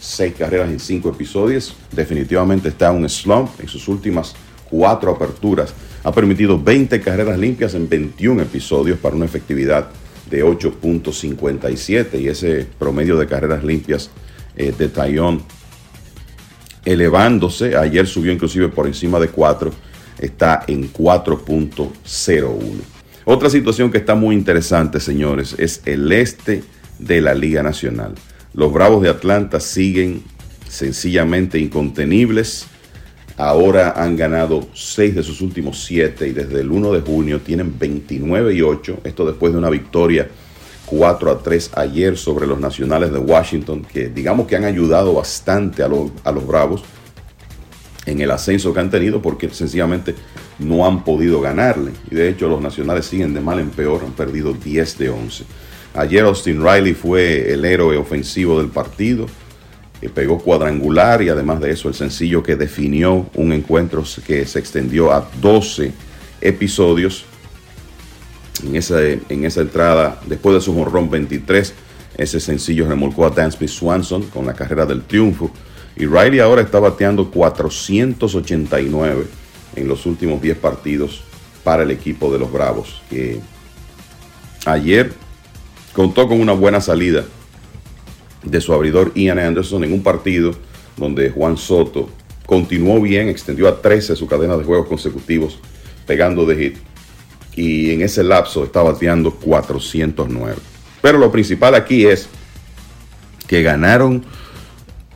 seis carreras en cinco episodios, definitivamente está en un slump en sus últimas cuatro aperturas. Ha permitido 20 carreras limpias en 21 episodios para una efectividad de 8.57 y ese promedio de carreras limpias eh, de Taillon elevándose. Ayer subió inclusive por encima de 4, está en 4.01. Otra situación que está muy interesante, señores, es el este de la Liga Nacional. Los Bravos de Atlanta siguen sencillamente incontenibles. Ahora han ganado 6 de sus últimos 7 y desde el 1 de junio tienen 29 y 8. Esto después de una victoria 4 a 3 ayer sobre los Nacionales de Washington, que digamos que han ayudado bastante a, los- a los Bravos en el ascenso que han tenido porque sencillamente no han podido ganarle. Y de hecho los Nacionales siguen de mal en peor, han perdido 10 de 11. Ayer Austin Riley fue el héroe ofensivo del partido, que pegó cuadrangular y además de eso el sencillo que definió un encuentro que se extendió a 12 episodios. En esa, en esa entrada, después de su jonrón 23, ese sencillo remolcó a Dansby Swanson con la carrera del triunfo. Y Riley ahora está bateando 489 en los últimos 10 partidos para el equipo de los Bravos. Que ayer contó con una buena salida de su abridor Ian Anderson en un partido donde Juan Soto continuó bien, extendió a 13 su cadena de juegos consecutivos, pegando de hit. Y en ese lapso está bateando 409. Pero lo principal aquí es que ganaron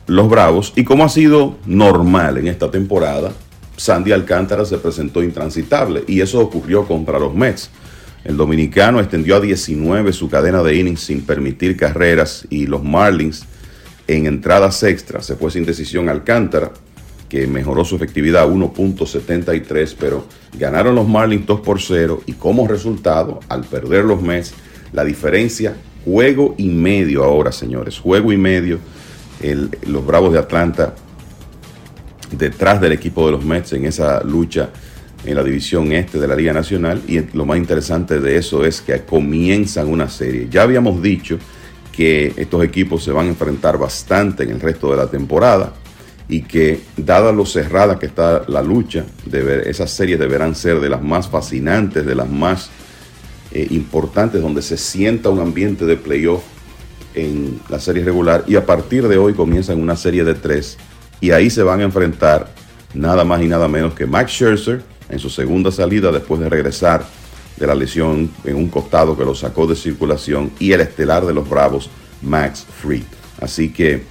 los Bravos y como ha sido normal en esta temporada, Sandy Alcántara se presentó intransitable y eso ocurrió contra los Mets. El dominicano extendió a 19 su cadena de innings sin permitir carreras y los Marlins en entradas extras se fue sin decisión Alcántara, que mejoró su efectividad a 1.73, pero ganaron los Marlins 2 por 0 y como resultado, al perder los Mets, la diferencia, juego y medio ahora, señores, juego y medio, los Bravos de Atlanta detrás del equipo de los Mets en esa lucha en la división este de la Liga Nacional y lo más interesante de eso es que comienzan una serie. Ya habíamos dicho que estos equipos se van a enfrentar bastante en el resto de la temporada y que dada lo cerrada que está la lucha, esas series deberán ser de las más fascinantes, de las más eh, importantes, donde se sienta un ambiente de playoff en la serie regular y a partir de hoy comienzan una serie de tres y ahí se van a enfrentar nada más y nada menos que Max Scherzer en su segunda salida después de regresar de la lesión en un costado que lo sacó de circulación y el estelar de los Bravos, Max Fried. Así que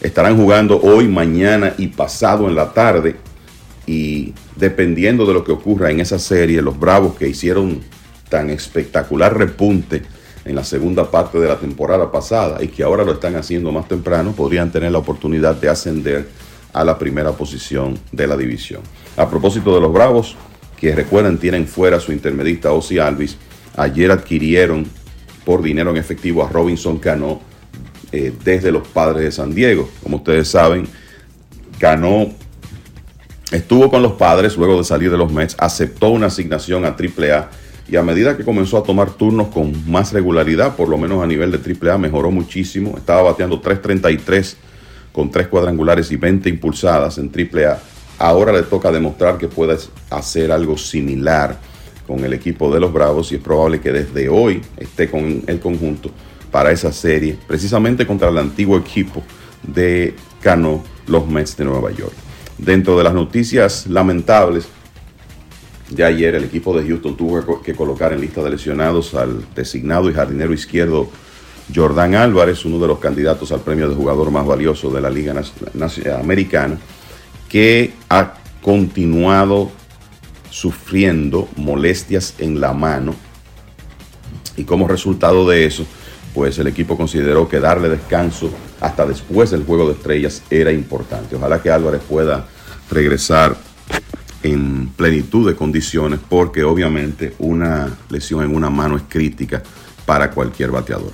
estarán jugando hoy, mañana y pasado en la tarde. Y dependiendo de lo que ocurra en esa serie, los Bravos que hicieron tan espectacular repunte en la segunda parte de la temporada pasada y que ahora lo están haciendo más temprano, podrían tener la oportunidad de ascender a la primera posición de la división. A propósito de los Bravos, que recuerden tienen fuera su intermedista Ozzy Alvis, ayer adquirieron por dinero en efectivo a Robinson Cano eh, desde los padres de San Diego. Como ustedes saben, Cano estuvo con los padres luego de salir de los Mets, aceptó una asignación a AAA y a medida que comenzó a tomar turnos con más regularidad, por lo menos a nivel de AAA, mejoró muchísimo. Estaba bateando 3.33 con 3 cuadrangulares y 20 impulsadas en AAA. Ahora le toca demostrar que puede hacer algo similar con el equipo de los Bravos y es probable que desde hoy esté con el conjunto para esa serie, precisamente contra el antiguo equipo de Cano, los Mets de Nueva York. Dentro de las noticias lamentables, ya ayer el equipo de Houston tuvo que colocar en lista de lesionados al designado y jardinero izquierdo Jordan Álvarez, uno de los candidatos al premio de jugador más valioso de la Liga Americana, que ha continuado sufriendo molestias en la mano y como resultado de eso, pues el equipo consideró que darle descanso hasta después del juego de estrellas era importante. Ojalá que Álvarez pueda regresar en plenitud de condiciones porque obviamente una lesión en una mano es crítica para cualquier bateador.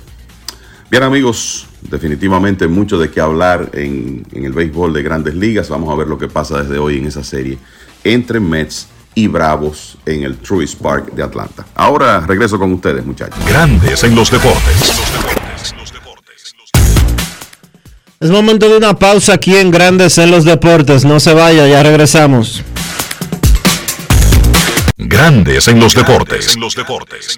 Bien amigos, definitivamente mucho de qué hablar en, en, el béisbol de grandes ligas. Vamos a ver lo que pasa desde hoy en esa serie entre Mets y Bravos en el Truist Park de Atlanta. Ahora regreso con ustedes muchachos. Grandes en los deportes. Es momento de una pausa aquí en Grandes en los deportes. No se vaya, ya regresamos. Grandes en los deportes. En los deportes.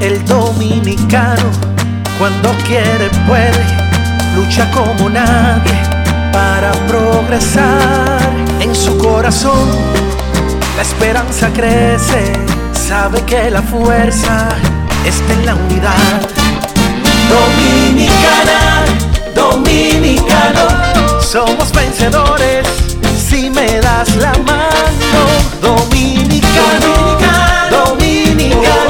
El dominicano, cuando quiere, puede, lucha como nadie para progresar. En su corazón, la esperanza crece, sabe que la fuerza está en la unidad. Dominicana, dominicano, somos vencedores si me das la mano, dominicano, dominicano,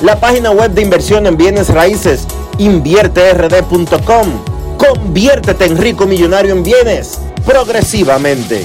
La página web de inversión en bienes raíces invierterd.com. Conviértete en rico millonario en bienes progresivamente.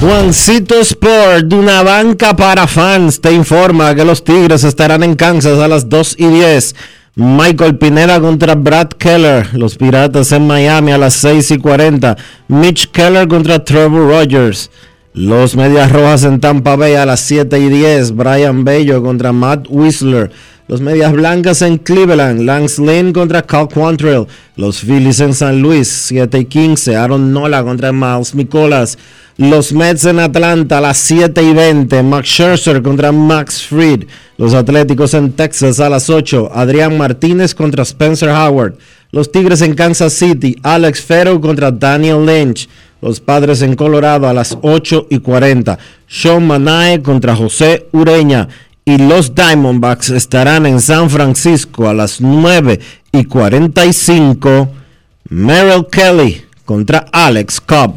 Juancito Sport, de una banca para fans, te informa que los Tigres estarán en Kansas a las 2 y 10. Michael Pineda contra Brad Keller. Los Piratas en Miami a las 6 y 40. Mitch Keller contra Trevor Rogers. Los Medias Rojas en Tampa Bay a las 7 y 10. Brian Bello contra Matt Whistler. Los Medias Blancas en Cleveland. Lance Lynn contra Cal Quantrill. Los Phillies en San Luis. 7 y 15. Aaron Nola contra Miles Nicolas. Los Mets en Atlanta a las 7 y 20. Max Scherzer contra Max Fried. Los Atléticos en Texas a las 8. Adrián Martínez contra Spencer Howard. Los Tigres en Kansas City. Alex Ferro contra Daniel Lynch. Los Padres en Colorado a las 8 y 40. Sean Manae contra José Ureña. Y los Diamondbacks estarán en San Francisco a las 9 y 45. Merrill Kelly contra Alex Cobb.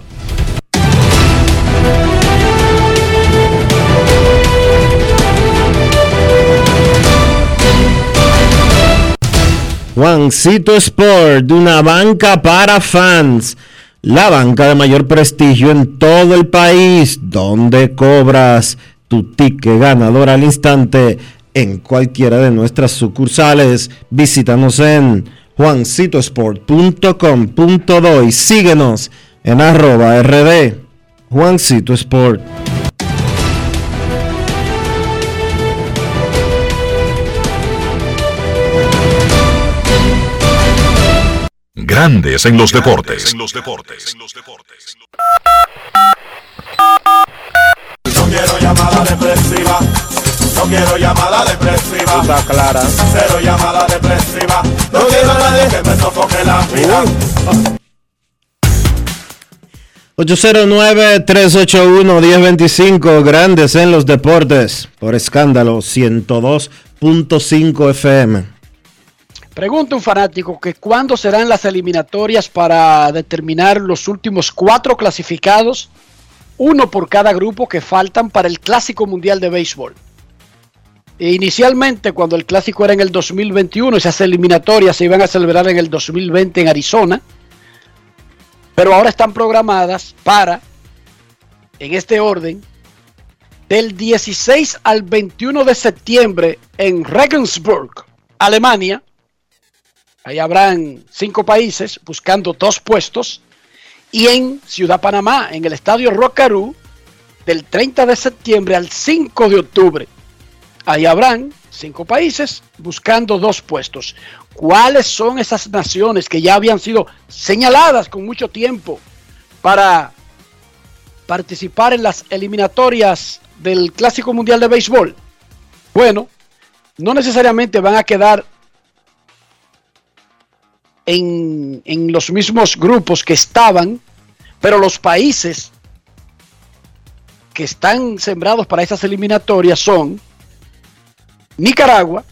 Juancito Sport, una banca para fans. La banca de mayor prestigio en todo el país, donde cobras tu ticket ganador al instante en cualquiera de nuestras sucursales. Visítanos en juancitosport.com.do y síguenos en arroba rd. Grandes en los deportes. No quiero llamada depresiva. No quiero llamada depresiva. Está clara. Cero llamada depresiva. No quiero a nadie que me sofoque la vida. 809-381-1025, grandes en los deportes, por escándalo 102.5 FM. Pregunta un fanático que cuándo serán las eliminatorias para determinar los últimos cuatro clasificados, uno por cada grupo que faltan para el Clásico Mundial de Béisbol. E inicialmente, cuando el Clásico era en el 2021, esas eliminatorias se iban a celebrar en el 2020 en Arizona, pero ahora están programadas para, en este orden, del 16 al 21 de septiembre en Regensburg, Alemania, Ahí habrán cinco países buscando dos puestos. Y en Ciudad Panamá, en el Estadio Rocarú, del 30 de septiembre al 5 de octubre. Ahí habrán cinco países buscando dos puestos. ¿Cuáles son esas naciones que ya habían sido señaladas con mucho tiempo para participar en las eliminatorias del Clásico Mundial de Béisbol? Bueno, no necesariamente van a quedar en, en los mismos grupos que estaban, pero los países que están sembrados para esas eliminatorias son Nicaragua,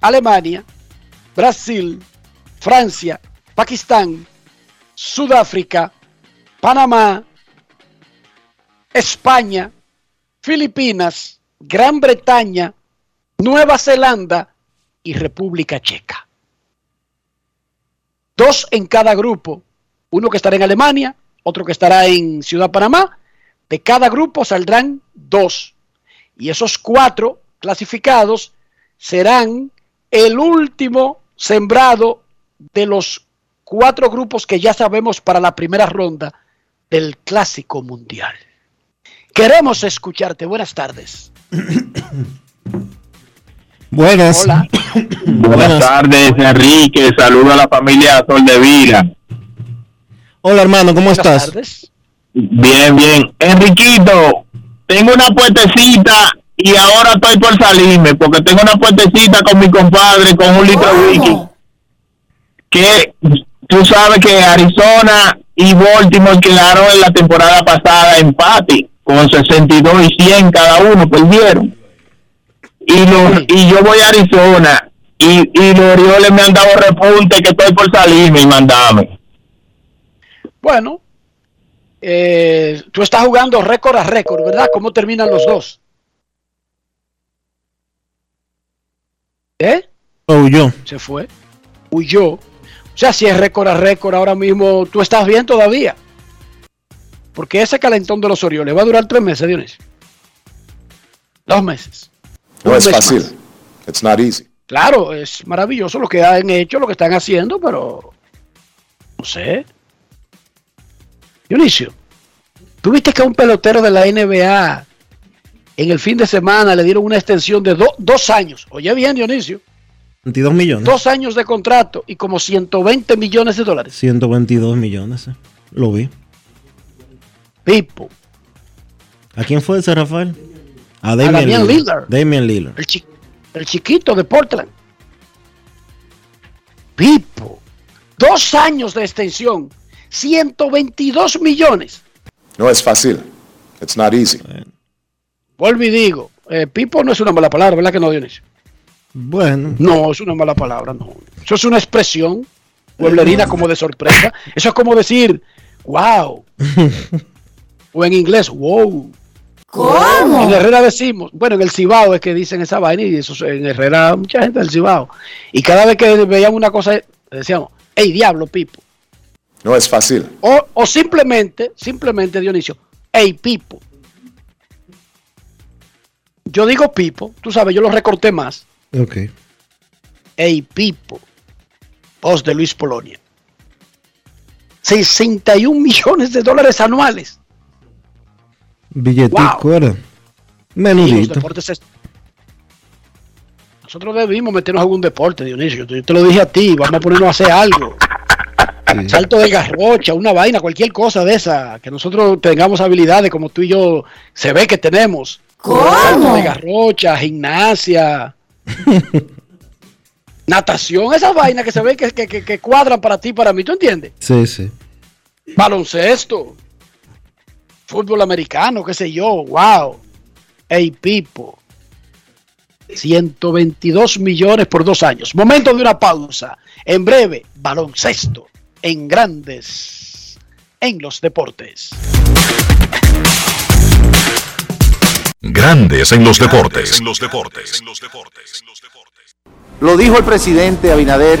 Alemania, Brasil, Francia, Pakistán, Sudáfrica, Panamá, España, Filipinas, Gran Bretaña, Nueva Zelanda y República Checa. Dos en cada grupo, uno que estará en Alemania, otro que estará en Ciudad Panamá. De cada grupo saldrán dos. Y esos cuatro clasificados serán el último sembrado de los cuatro grupos que ya sabemos para la primera ronda del Clásico Mundial. Queremos escucharte. Buenas tardes. Buenas. Hola. Buenas tardes, Enrique. Saludo a la familia Sol de Vida. Hola hermano, ¿cómo Buenas estás? tardes. Bien, bien. Enriquito, tengo una puertecita y ahora estoy por salirme porque tengo una puertecita con mi compadre con un litro de whisky. Que tú sabes que Arizona y Baltimore quedaron en la temporada pasada empate con 62 y 100 cada uno, perdieron. Y, los, y yo voy a Arizona y, y los Orioles me han dado repunte que estoy por salirme y mandarme. Bueno, eh, tú estás jugando récord a récord, ¿verdad? ¿Cómo terminan los dos? ¿Eh? Huyó. Se fue. Huyó. O sea, si es récord a récord ahora mismo, tú estás bien todavía. Porque ese calentón de los Orioles va a durar tres meses, Dionisio. Dos meses. No es fácil. más. It's not easy. Claro, es maravilloso lo que han hecho, lo que están haciendo, pero no sé. Dionisio, ¿tú viste que a un pelotero de la NBA en el fin de semana le dieron una extensión de do- dos años? Oye bien, Dionisio, 22 millones. dos años de contrato y como 120 millones de dólares. 122 millones. eh. Lo vi. Pipo, ¿A quién fue ese, Rafael? A Damian Damian Lillard. Lillard. Damian Lillard. el, chi- el chiquito de Portland. Pipo, dos años de extensión, 122 millones. No es fácil. It's not easy. Vuelvo y digo, eh, Pipo no es una mala palabra, ¿verdad que no, Dionisio? Bueno. No, es una mala palabra, no. Eso es una expresión pueblerina como de sorpresa. Eso es como decir, wow. o en inglés, wow. ¿Cómo? En Herrera decimos, bueno, en el Cibao es que dicen esa vaina y eso en Herrera mucha gente del Cibao. Y cada vez que veíamos una cosa, decíamos, hey, diablo, Pipo. No es fácil. O, o simplemente, simplemente, Dionisio, hey, Pipo. Yo digo Pipo, tú sabes, yo lo recorté más. Ok. Hey, Pipo. Voz de Luis Polonia. 61 millones de dólares anuales. Billetico era. Los Menudito. deportes es- Nosotros debimos meternos a algún deporte, Dionisio. Yo te lo dije a ti, vamos a ponernos a hacer algo. Salto de garrocha, una vaina, cualquier cosa de esa, que nosotros tengamos habilidades como tú y yo se ve que tenemos. Salto de garrocha, gimnasia, natación, esas vainas que se ve que, que- que- que cuadran para ti y para mí, ¿tú entiendes? Sí, sí. Baloncesto, fútbol americano, qué sé yo, wow. Hey, Pipo. 122 millones por dos años. Momento de una pausa. En breve, baloncesto en grandes en los deportes. Grandes en los deportes. Lo dijo el presidente Abinader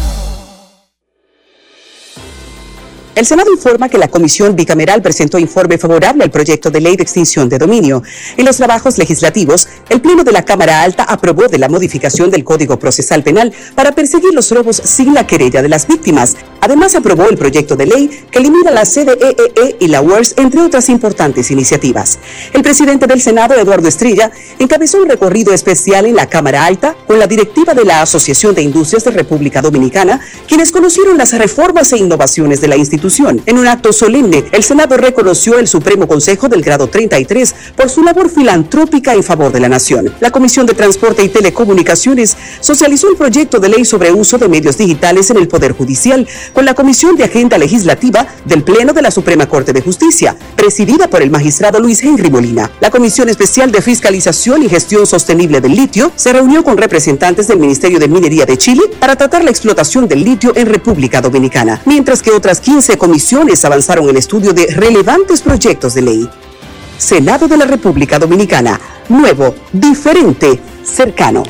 El Senado informa que la Comisión Bicameral presentó informe favorable al proyecto de ley de extinción de dominio. En los trabajos legislativos, el Pleno de la Cámara Alta aprobó de la modificación del Código Procesal Penal para perseguir los robos sin la querella de las víctimas. Además, aprobó el proyecto de ley que elimina la CDEE E y la UERS, entre otras importantes iniciativas. El presidente del Senado, Eduardo Estrella, encabezó un recorrido especial en la Cámara Alta con la directiva de la Asociación de Industrias de República Dominicana, quienes conocieron las reformas e innovaciones de la institución. En un acto solemne, el Senado reconoció el Supremo Consejo del grado 33 por su labor filantrópica en favor de la nación. La Comisión de Transporte y Telecomunicaciones socializó el proyecto de ley sobre uso de medios digitales en el Poder Judicial con la Comisión de Agenda Legislativa del Pleno de la Suprema Corte de Justicia, presidida por el magistrado Luis Henry Molina. La Comisión Especial de Fiscalización y Gestión Sostenible del Litio se reunió con representantes del Ministerio de Minería de Chile para tratar la explotación del litio en República Dominicana, mientras que otras 15 comisiones avanzaron el estudio de relevantes proyectos de ley. Senado de la República Dominicana, nuevo, diferente, cercano.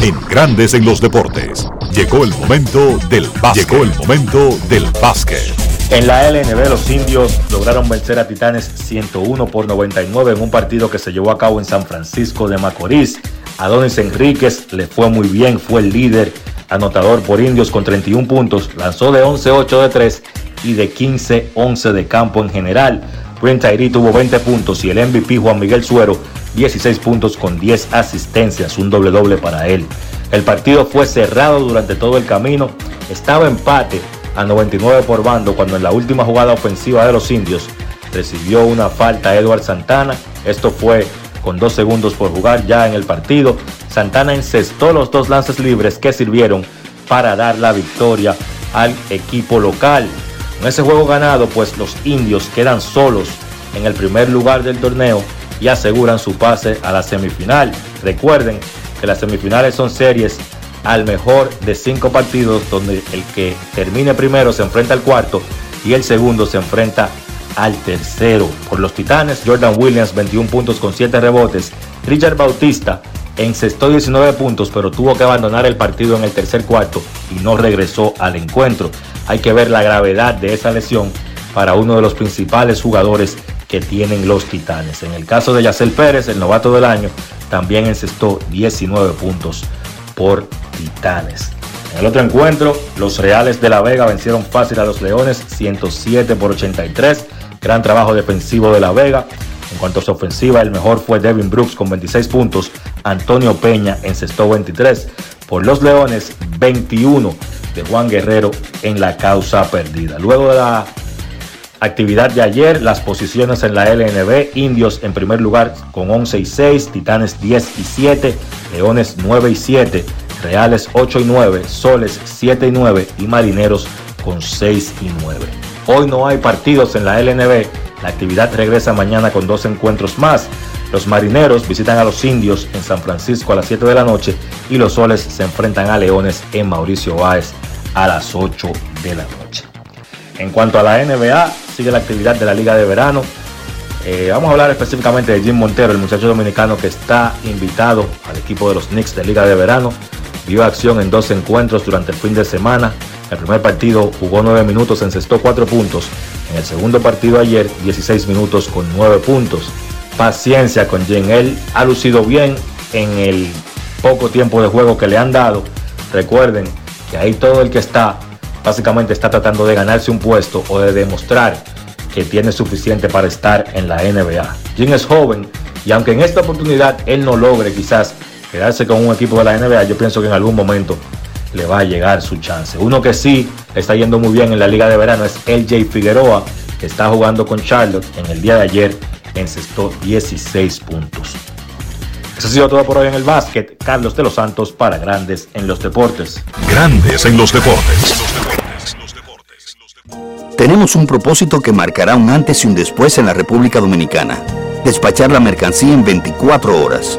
En Grandes en los Deportes. Llegó el momento del básquet. Llegó el momento del básquet. En la LNB los indios lograron vencer a Titanes 101 por 99 en un partido que se llevó a cabo en San Francisco de Macorís. Adonis Enríquez le fue muy bien, fue el líder anotador por indios con 31 puntos, lanzó de 11-8 de 3 y de 15-11 de campo en general. Brent Tyree tuvo 20 puntos y el MVP Juan Miguel Suero 16 puntos con 10 asistencias, un doble doble para él. El partido fue cerrado durante todo el camino, estaba empate a 99 por bando cuando en la última jugada ofensiva de los indios recibió una falta Edward Santana. Esto fue con dos segundos por jugar ya en el partido. Santana encestó los dos lances libres que sirvieron para dar la victoria al equipo local. En ese juego ganado, pues los indios quedan solos en el primer lugar del torneo y aseguran su pase a la semifinal. Recuerden que las semifinales son series al mejor de cinco partidos donde el que termine primero se enfrenta al cuarto y el segundo se enfrenta al tercero. Por los Titanes, Jordan Williams 21 puntos con 7 rebotes. Richard Bautista encestó 19 puntos, pero tuvo que abandonar el partido en el tercer cuarto y no regresó al encuentro. Hay que ver la gravedad de esa lesión para uno de los principales jugadores que tienen los Titanes. En el caso de Yacel Pérez, el novato del año, también encestó 19 puntos por Titanes. En el otro encuentro, los Reales de La Vega vencieron fácil a los Leones 107 por 83. Gran trabajo defensivo de La Vega. En cuanto a su ofensiva, el mejor fue Devin Brooks con 26 puntos. Antonio Peña encestó 23. Por los Leones, 21 de Juan Guerrero en la causa perdida. Luego de la actividad de ayer, las posiciones en la LNB, Indios en primer lugar con 11 y 6, Titanes 10 y 7, Leones 9 y 7, Reales 8 y 9, Soles 7 y 9 y Marineros con 6 y 9. Hoy no hay partidos en la LNB, la actividad regresa mañana con dos encuentros más. Los Marineros visitan a los Indios en San Francisco a las 7 de la noche y los Soles se enfrentan a Leones en Mauricio Báez a las 8 de la noche. En cuanto a la NBA, sigue la actividad de la Liga de Verano. Eh, vamos a hablar específicamente de Jim Montero, el muchacho dominicano que está invitado al equipo de los Knicks de Liga de Verano. Vio acción en dos encuentros durante el fin de semana. El primer partido jugó 9 minutos, encestó 4 puntos. En el segundo partido ayer, 16 minutos con 9 puntos. Paciencia con Jim. Él ha lucido bien en el poco tiempo de juego que le han dado. Recuerden que ahí todo el que está básicamente está tratando de ganarse un puesto o de demostrar que tiene suficiente para estar en la NBA. Jim es joven y aunque en esta oportunidad él no logre quizás quedarse con un equipo de la NBA, yo pienso que en algún momento le va a llegar su chance. Uno que sí está yendo muy bien en la liga de verano es LJ Figueroa, que está jugando con Charlotte. En el día de ayer encestó 16 puntos. Eso ha sido todo por hoy en el básquet. Carlos de los Santos para Grandes en los Deportes. Grandes en los deportes. Tenemos un propósito que marcará un antes y un después en la República Dominicana. Despachar la mercancía en 24 horas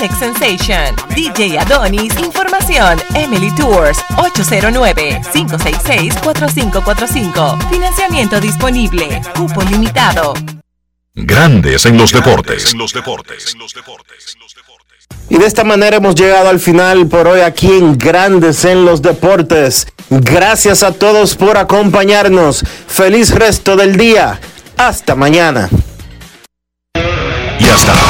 Alex Sensation, DJ Adonis, Información, Emily Tours, 809-566-4545. Financiamiento disponible, cupo limitado. Grandes en los deportes. Y de esta manera hemos llegado al final por hoy aquí en Grandes en los Deportes. Gracias a todos por acompañarnos. Feliz resto del día. Hasta mañana. Y hasta